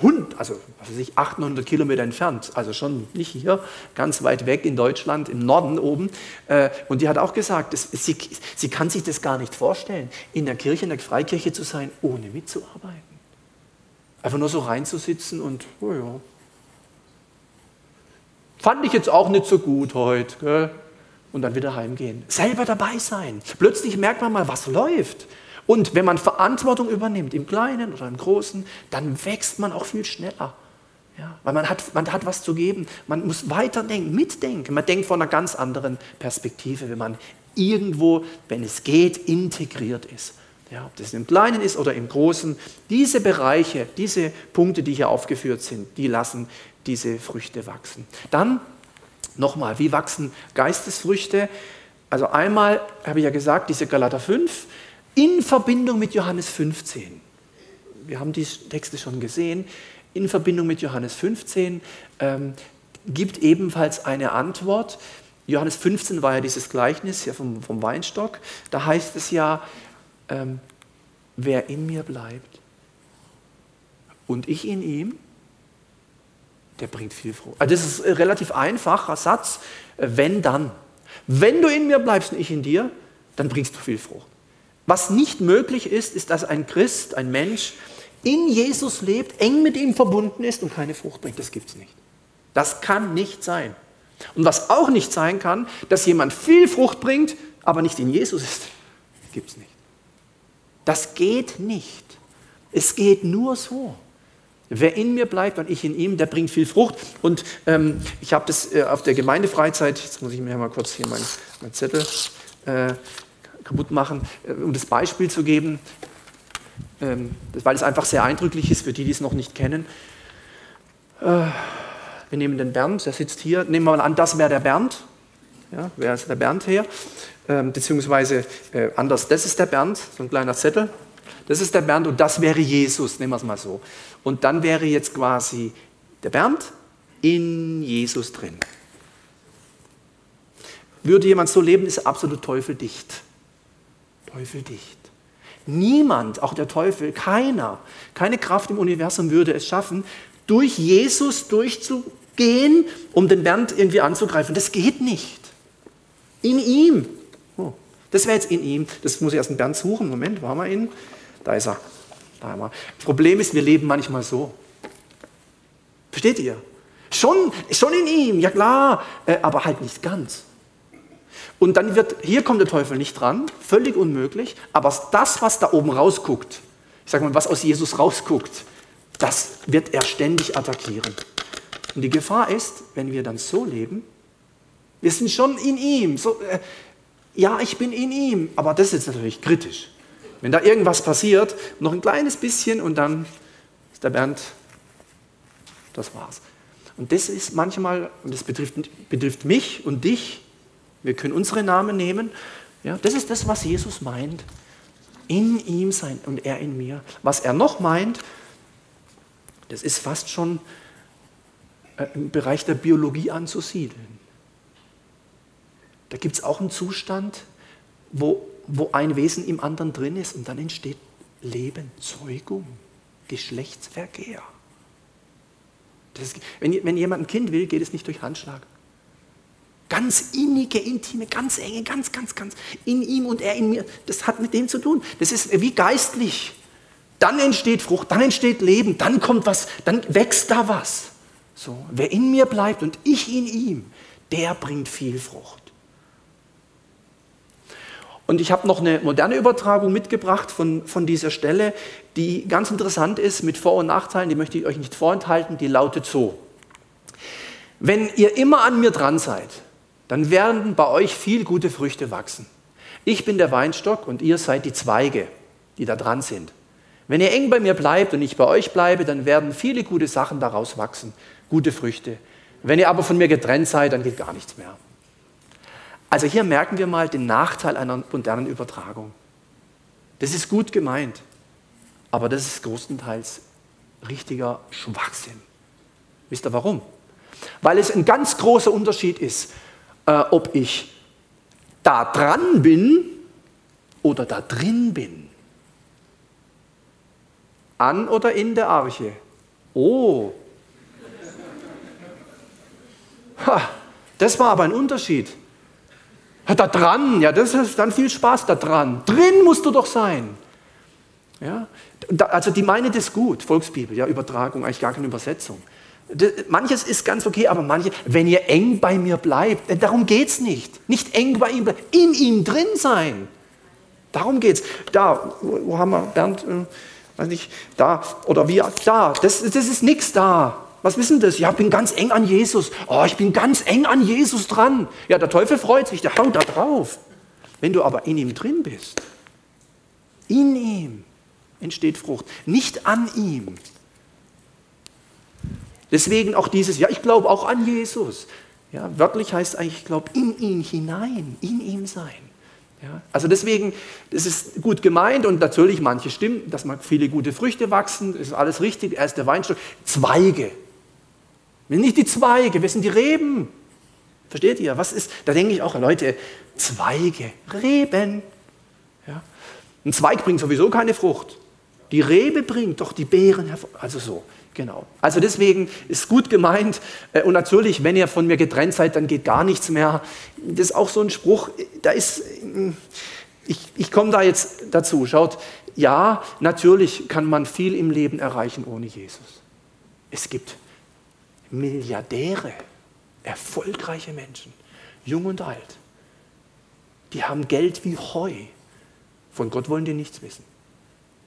A: Hund, also was weiß ich, 800 Kilometer entfernt, also schon nicht hier, ganz weit weg in Deutschland, im Norden oben. Äh, und die hat auch gesagt, das, sie, sie kann sich das gar nicht vorstellen, in der Kirche, in der Freikirche zu sein, ohne mitzuarbeiten. Einfach nur so reinzusitzen und, oh ja. Fand ich jetzt auch nicht so gut heute. Gell? Und dann wieder heimgehen. Selber dabei sein. Plötzlich merkt man mal, was läuft. Und wenn man Verantwortung übernimmt, im Kleinen oder im Großen, dann wächst man auch viel schneller. Ja, weil man hat, man hat was zu geben. Man muss weiterdenken, mitdenken. Man denkt von einer ganz anderen Perspektive, wenn man irgendwo, wenn es geht, integriert ist. Ja, ob das im Kleinen ist oder im Großen, diese Bereiche, diese Punkte, die hier aufgeführt sind, die lassen diese Früchte wachsen. Dann nochmal, wie wachsen Geistesfrüchte? Also einmal habe ich ja gesagt, diese Galater 5 in Verbindung mit Johannes 15. Wir haben die Texte schon gesehen. In Verbindung mit Johannes 15 ähm, gibt ebenfalls eine Antwort. Johannes 15 war ja dieses Gleichnis hier vom, vom Weinstock. Da heißt es ja, ähm, wer in mir bleibt und ich in ihm, der bringt viel Frucht. Also das ist ein relativ einfacher Satz, äh, wenn dann. Wenn du in mir bleibst und ich in dir, dann bringst du viel Frucht. Was nicht möglich ist, ist, dass ein Christ, ein Mensch in Jesus lebt, eng mit ihm verbunden ist und keine Frucht bringt. Das gibt es nicht. Das kann nicht sein. Und was auch nicht sein kann, dass jemand viel Frucht bringt, aber nicht in Jesus ist. Gibt es nicht. Das geht nicht. Es geht nur so. Wer in mir bleibt und ich in ihm, der bringt viel Frucht. Und ähm, ich habe das äh, auf der Gemeindefreizeit, jetzt muss ich mir mal kurz hier meinen mein Zettel äh, kaputt machen, äh, um das Beispiel zu geben, ähm, weil es einfach sehr eindrücklich ist für die, die es noch nicht kennen. Äh, wir nehmen den Bernd, der sitzt hier. Nehmen wir mal an, das wäre der Bernd. Ja, wer ist der Bernd her? Ähm, beziehungsweise äh, anders, das ist der Bernd, so ein kleiner Zettel. Das ist der Bernd und das wäre Jesus, nehmen wir es mal so. Und dann wäre jetzt quasi der Bernd in Jesus drin. Würde jemand so leben, ist er absolut teufeldicht. Teufeldicht. Niemand, auch der Teufel, keiner, keine Kraft im Universum würde es schaffen, durch Jesus durchzugehen, um den Bernd irgendwie anzugreifen. Das geht nicht. In ihm. Das wäre jetzt in ihm. Das muss ich erst einen Bernd suchen. Moment, wo haben wir ihn? Da ist er. Da haben wir. Problem ist, wir leben manchmal so. Versteht ihr? Schon, schon in ihm, ja klar, äh, aber halt nicht ganz. Und dann wird, hier kommt der Teufel nicht dran, völlig unmöglich, aber das, was da oben rausguckt, ich sage mal, was aus Jesus rausguckt, das wird er ständig attackieren. Und die Gefahr ist, wenn wir dann so leben, wir sind schon in ihm. So, äh, ja, ich bin in ihm, aber das ist natürlich kritisch. Wenn da irgendwas passiert, noch ein kleines bisschen und dann ist der Bernd, das war's. Und das ist manchmal, und das betrifft, betrifft mich und dich, wir können unsere Namen nehmen, ja, das ist das, was Jesus meint. In ihm sein und er in mir. Was er noch meint, das ist fast schon äh, im Bereich der Biologie anzusiedeln. Da gibt es auch einen Zustand, wo, wo ein Wesen im anderen drin ist und dann entsteht Leben, Zeugung, Geschlechtsverkehr. Das, wenn, wenn jemand ein Kind will, geht es nicht durch Handschlag. Ganz innige, intime, ganz enge, ganz, ganz, ganz in ihm und er in mir. Das hat mit dem zu tun. Das ist wie geistlich. Dann entsteht Frucht, dann entsteht Leben, dann kommt was, dann wächst da was. So, wer in mir bleibt und ich in ihm, der bringt viel Frucht. Und ich habe noch eine moderne Übertragung mitgebracht von, von dieser Stelle, die ganz interessant ist mit Vor- und Nachteilen, die möchte ich euch nicht vorenthalten, die lautet so. Wenn ihr immer an mir dran seid, dann werden bei euch viel gute Früchte wachsen. Ich bin der Weinstock und ihr seid die Zweige, die da dran sind. Wenn ihr eng bei mir bleibt und ich bei euch bleibe, dann werden viele gute Sachen daraus wachsen, gute Früchte. Wenn ihr aber von mir getrennt seid, dann geht gar nichts mehr. Also hier merken wir mal den Nachteil einer modernen Übertragung. Das ist gut gemeint, aber das ist größtenteils richtiger Schwachsinn. Wisst ihr warum? Weil es ein ganz großer Unterschied ist, äh, ob ich da dran bin oder da drin bin. An oder in der Arche. Oh. Ha, das war aber ein Unterschied. Da dran, ja, das ist dann viel Spaß da dran. Drin musst du doch sein. Ja? Also die meinen das gut, Volksbibel, ja, Übertragung, eigentlich gar keine Übersetzung. Das, manches ist ganz okay, aber manche, wenn ihr eng bei mir bleibt, äh, darum geht es nicht. Nicht eng bei ihm bleiben, in ihm drin sein. Darum geht es. Da, wo, wo, haben wir Bernd, äh, weiß nicht, da oder wie, da, das, das ist nichts da. Was wissen das? Ja, ich bin ganz eng an Jesus. Oh, ich bin ganz eng an Jesus dran. Ja, der Teufel freut sich, der haut da drauf. Wenn du aber in ihm drin bist, in ihm entsteht Frucht, nicht an ihm. Deswegen auch dieses, ja, ich glaube auch an Jesus. Ja, wörtlich heißt eigentlich, ich glaube in ihn hinein, in ihm sein. Ja, also deswegen, das ist gut gemeint und natürlich manche stimmen, dass man viele gute Früchte wachsen, ist alles richtig, er ist der Weinstock. Zweige, wir sind nicht die Zweige, wir sind die Reben. Versteht ihr? Was ist, da denke ich auch, Leute, Zweige, Reben. Ja? Ein Zweig bringt sowieso keine Frucht. Die Rebe bringt doch die Beeren hervor. Also so, genau. Also deswegen ist gut gemeint. Äh, und natürlich, wenn ihr von mir getrennt seid, dann geht gar nichts mehr. Das ist auch so ein Spruch, da ist, ich, ich komme da jetzt dazu. Schaut, ja, natürlich kann man viel im Leben erreichen ohne Jesus. Es gibt Milliardäre, erfolgreiche Menschen, jung und alt, die haben Geld wie Heu. Von Gott wollen die nichts wissen.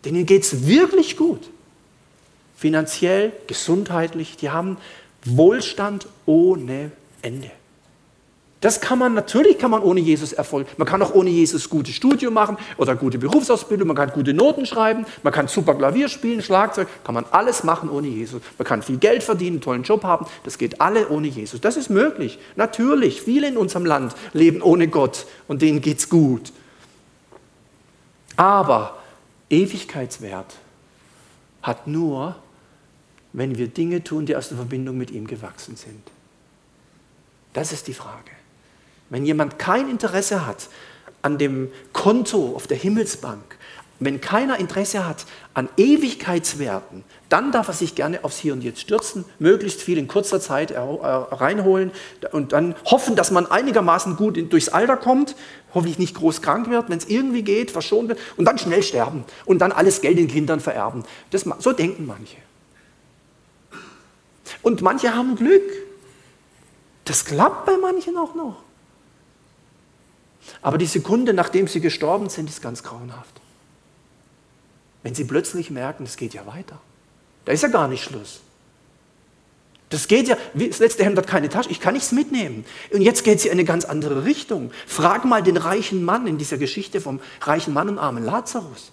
A: Denen geht es wirklich gut. finanziell, gesundheitlich, die haben Wohlstand ohne Ende. Das kann man, natürlich kann man ohne Jesus Erfolg. Man kann auch ohne Jesus gutes Studium machen oder gute Berufsausbildung, man kann gute Noten schreiben, man kann super Klavier spielen, Schlagzeug, kann man alles machen ohne Jesus. Man kann viel Geld verdienen, einen tollen Job haben, das geht alle ohne Jesus. Das ist möglich. Natürlich, viele in unserem Land leben ohne Gott und denen geht's gut. Aber Ewigkeitswert hat nur, wenn wir Dinge tun, die aus der Verbindung mit ihm gewachsen sind. Das ist die Frage. Wenn jemand kein Interesse hat an dem Konto auf der Himmelsbank, wenn keiner Interesse hat an Ewigkeitswerten, dann darf er sich gerne aufs Hier und Jetzt stürzen, möglichst viel in kurzer Zeit äh, reinholen und dann hoffen, dass man einigermaßen gut durchs Alter kommt, hoffentlich nicht groß krank wird, wenn es irgendwie geht, verschont wird und dann schnell sterben und dann alles Geld den Kindern vererben. Das, so denken manche. Und manche haben Glück. Das klappt bei manchen auch noch. Aber die Sekunde, nachdem sie gestorben sind, ist ganz grauenhaft. Wenn sie plötzlich merken, es geht ja weiter. Da ist ja gar nicht Schluss. Das geht ja, das letzte Hemd hat keine Tasche, ich kann nichts mitnehmen. Und jetzt geht es in eine ganz andere Richtung. Frag mal den reichen Mann in dieser Geschichte vom reichen Mann und armen Lazarus.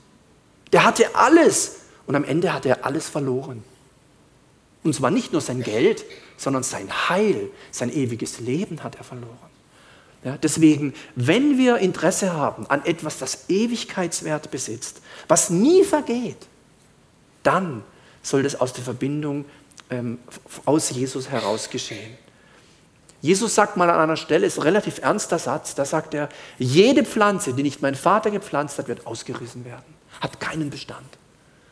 A: Der hatte alles und am Ende hat er alles verloren. Und zwar nicht nur sein Geld, sondern sein Heil, sein ewiges Leben hat er verloren. Ja, deswegen, wenn wir Interesse haben an etwas, das Ewigkeitswert besitzt, was nie vergeht, dann soll das aus der Verbindung ähm, aus Jesus heraus geschehen. Jesus sagt mal an einer Stelle, ist ein relativ ernster Satz, da sagt er, jede Pflanze, die nicht mein Vater gepflanzt hat, wird ausgerissen werden. Hat keinen Bestand,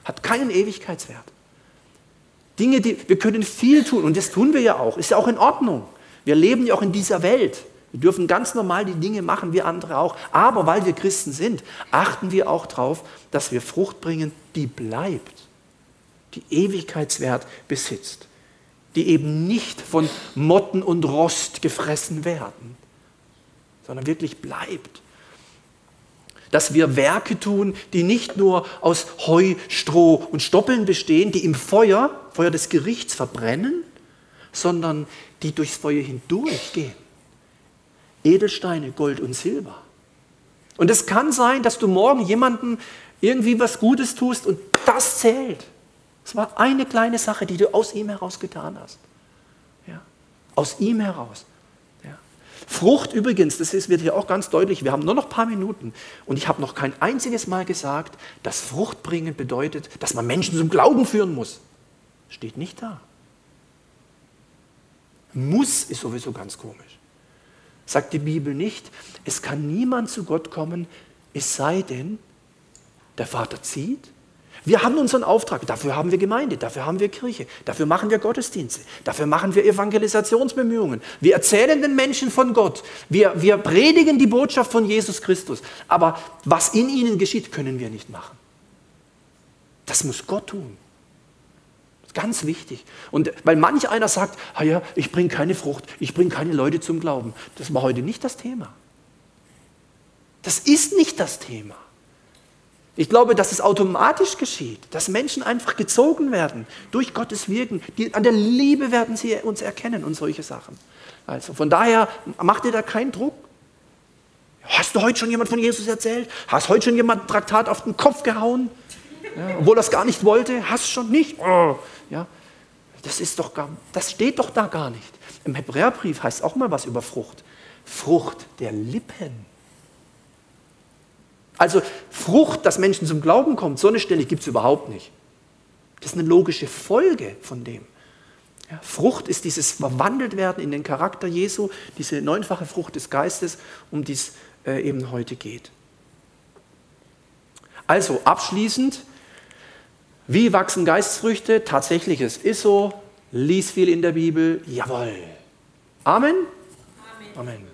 A: hat keinen Ewigkeitswert. Dinge, die wir können viel tun und das tun wir ja auch, ist ja auch in Ordnung. Wir leben ja auch in dieser Welt. Wir dürfen ganz normal die Dinge machen, wie andere auch. Aber weil wir Christen sind, achten wir auch darauf, dass wir Frucht bringen, die bleibt, die Ewigkeitswert besitzt, die eben nicht von Motten und Rost gefressen werden, sondern wirklich bleibt. Dass wir Werke tun, die nicht nur aus Heu, Stroh und Stoppeln bestehen, die im Feuer, Feuer des Gerichts verbrennen, sondern die durchs Feuer hindurchgehen Edelsteine, Gold und Silber. Und es kann sein, dass du morgen jemandem irgendwie was Gutes tust und das zählt. Es war eine kleine Sache, die du aus ihm heraus getan hast. Ja. Aus ihm heraus. Ja. Frucht übrigens, das ist, wird hier auch ganz deutlich, wir haben nur noch ein paar Minuten und ich habe noch kein einziges Mal gesagt, dass Frucht bringen bedeutet, dass man Menschen zum Glauben führen muss. Steht nicht da. Muss ist sowieso ganz komisch sagt die Bibel nicht, es kann niemand zu Gott kommen, es sei denn, der Vater zieht. Wir haben unseren Auftrag, dafür haben wir Gemeinde, dafür haben wir Kirche, dafür machen wir Gottesdienste, dafür machen wir Evangelisationsbemühungen. Wir erzählen den Menschen von Gott, wir, wir predigen die Botschaft von Jesus Christus. Aber was in ihnen geschieht, können wir nicht machen. Das muss Gott tun. Ganz wichtig. Und weil manch einer sagt, ah ja, ich bringe keine Frucht, ich bringe keine Leute zum Glauben. Das war heute nicht das Thema. Das ist nicht das Thema. Ich glaube, dass es automatisch geschieht, dass Menschen einfach gezogen werden durch Gottes Wirken. Die, an der Liebe werden sie uns erkennen und solche Sachen. Also von daher macht ihr da keinen Druck. Hast du heute schon jemand von Jesus erzählt? Hast heute schon jemand ein Traktat auf den Kopf gehauen? Ja, obwohl es gar nicht wollte? Hast schon nicht? Oh. Ja? Das, ist doch gar, das steht doch da gar nicht. Im Hebräerbrief heißt auch mal was über Frucht. Frucht der Lippen. Also Frucht, dass Menschen zum Glauben kommen, so eine Stelle gibt es überhaupt nicht. Das ist eine logische Folge von dem. Ja, Frucht ist dieses Verwandeltwerden in den Charakter Jesu, diese neunfache Frucht des Geistes, um die es äh, eben heute geht. Also abschließend, wie wachsen Geistesfrüchte? Tatsächlich, es ist so. Lies viel in der Bibel. Jawohl. Amen? Amen. Amen.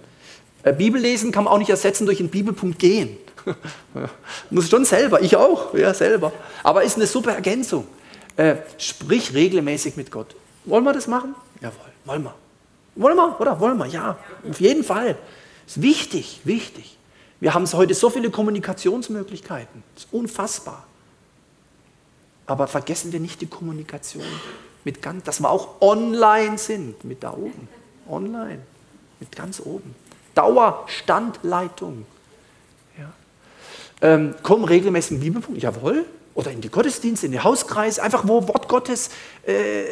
A: Äh, Bibel lesen kann man auch nicht ersetzen durch einen Bibelpunkt gehen. Muss schon selber, ich auch, ja, selber. Aber ist eine super Ergänzung. Äh, sprich regelmäßig mit Gott. Wollen wir das machen? Jawohl, wollen wir. Wollen wir, oder? Wollen wir, ja. Auf jeden Fall. Ist wichtig, wichtig. Wir haben heute so viele Kommunikationsmöglichkeiten. Ist unfassbar. Aber vergessen wir nicht die Kommunikation, mit ganz, dass wir auch online sind, mit da oben. Online, mit ganz oben. Dauerstandleitung. Ja. Ähm, kommen regelmäßig in Bibelpunkt, jawohl. Oder in die Gottesdienste, in die Hauskreise, einfach wo Wort Gottes äh,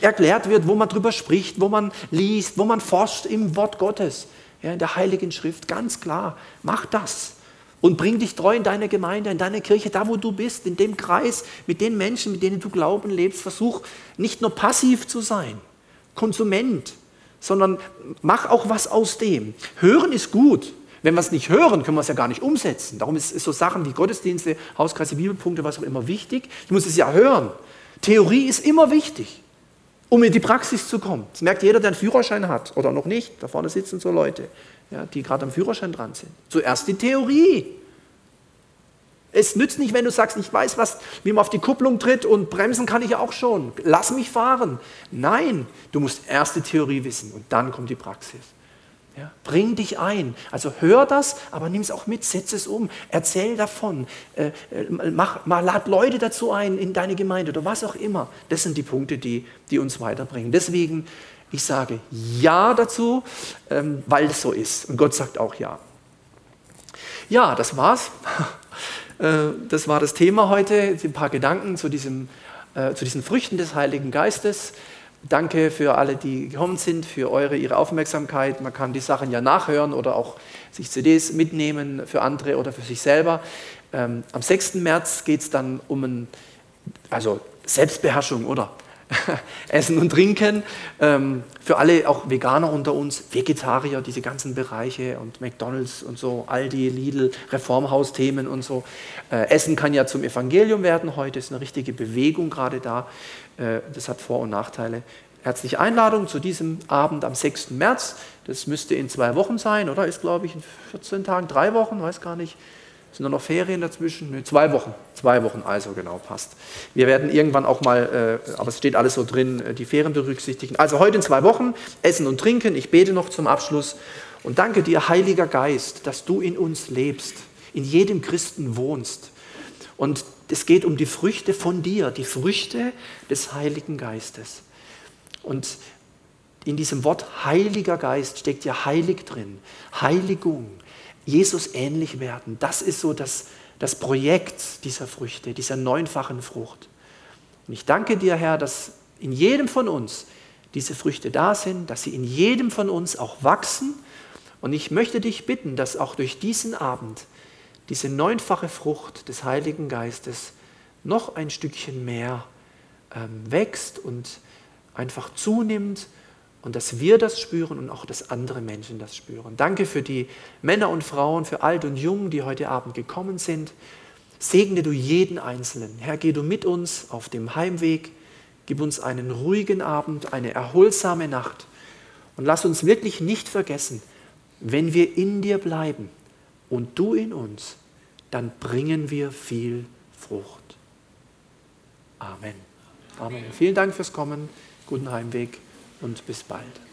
A: erklärt wird, wo man drüber spricht, wo man liest, wo man forscht im Wort Gottes, ja, in der Heiligen Schrift, ganz klar. Mach das und bring dich treu in deine Gemeinde, in deine Kirche, da wo du bist, in dem Kreis, mit den Menschen, mit denen du Glauben lebst. Versuch nicht nur passiv zu sein, Konsument, sondern mach auch was aus dem. Hören ist gut. Wenn wir es nicht hören, können wir es ja gar nicht umsetzen. Darum ist, ist so Sachen wie Gottesdienste, Hauskreise, Bibelpunkte, was auch immer wichtig. Ich muss es ja hören. Theorie ist immer wichtig, um in die Praxis zu kommen. Das merkt jeder, der einen Führerschein hat oder noch nicht. Da vorne sitzen so Leute, ja, die gerade am Führerschein dran sind. Zuerst die Theorie. Es nützt nicht, wenn du sagst, ich weiß, was, wie man auf die Kupplung tritt und bremsen kann ich auch schon. Lass mich fahren. Nein, du musst erst die Theorie wissen und dann kommt die Praxis. Ja, bring dich ein. Also hör das, aber nimm es auch mit, setz es um, erzähl davon, äh, äh, mach, mal, lad Leute dazu ein in deine Gemeinde oder was auch immer. Das sind die Punkte, die, die uns weiterbringen. Deswegen, ich sage Ja dazu, ähm, weil es so ist. Und Gott sagt auch Ja. Ja, das war's. Äh, das war das Thema heute, ein paar Gedanken zu, diesem, äh, zu diesen Früchten des Heiligen Geistes. Danke für alle, die gekommen sind, für eure, ihre Aufmerksamkeit. Man kann die Sachen ja nachhören oder auch sich CDs mitnehmen für andere oder für sich selber. Ähm, am 6. März geht es dann um ein, also Selbstbeherrschung, oder? Essen und Trinken. Ähm, für alle, auch Veganer unter uns, Vegetarier, diese ganzen Bereiche und McDonalds und so, Aldi, Lidl, Reformhausthemen und so. Äh, Essen kann ja zum Evangelium werden heute, ist eine richtige Bewegung gerade da. Äh, das hat Vor- und Nachteile. Herzliche Einladung zu diesem Abend am 6. März. Das müsste in zwei Wochen sein, oder? Ist, glaube ich, in 14 Tagen, drei Wochen, weiß gar nicht. Sind da noch Ferien dazwischen? Nee, zwei Wochen. Zwei Wochen, also genau, passt. Wir werden irgendwann auch mal, äh, aber es steht alles so drin, äh, die Ferien berücksichtigen. Also heute in zwei Wochen, Essen und Trinken. Ich bete noch zum Abschluss und danke dir, Heiliger Geist, dass du in uns lebst, in jedem Christen wohnst. Und es geht um die Früchte von dir, die Früchte des Heiligen Geistes. Und in diesem Wort Heiliger Geist steckt ja heilig drin, Heiligung, Jesus ähnlich werden. Das ist so das, das Projekt dieser Früchte, dieser neunfachen Frucht. Und ich danke dir, Herr, dass in jedem von uns diese Früchte da sind, dass sie in jedem von uns auch wachsen. Und ich möchte dich bitten, dass auch durch diesen Abend diese neunfache Frucht des Heiligen Geistes noch ein Stückchen mehr ähm, wächst und einfach zunimmt und dass wir das spüren und auch, dass andere Menschen das spüren. Danke für die Männer und Frauen, für alt und jung, die heute Abend gekommen sind. Segne du jeden Einzelnen. Herr, geh du mit uns auf dem Heimweg. Gib uns einen ruhigen Abend, eine erholsame Nacht. Und lass uns wirklich nicht vergessen, wenn wir in dir bleiben und du in uns, dann bringen wir viel Frucht. Amen. Amen. Vielen Dank fürs Kommen. Guten Heimweg und bis bald.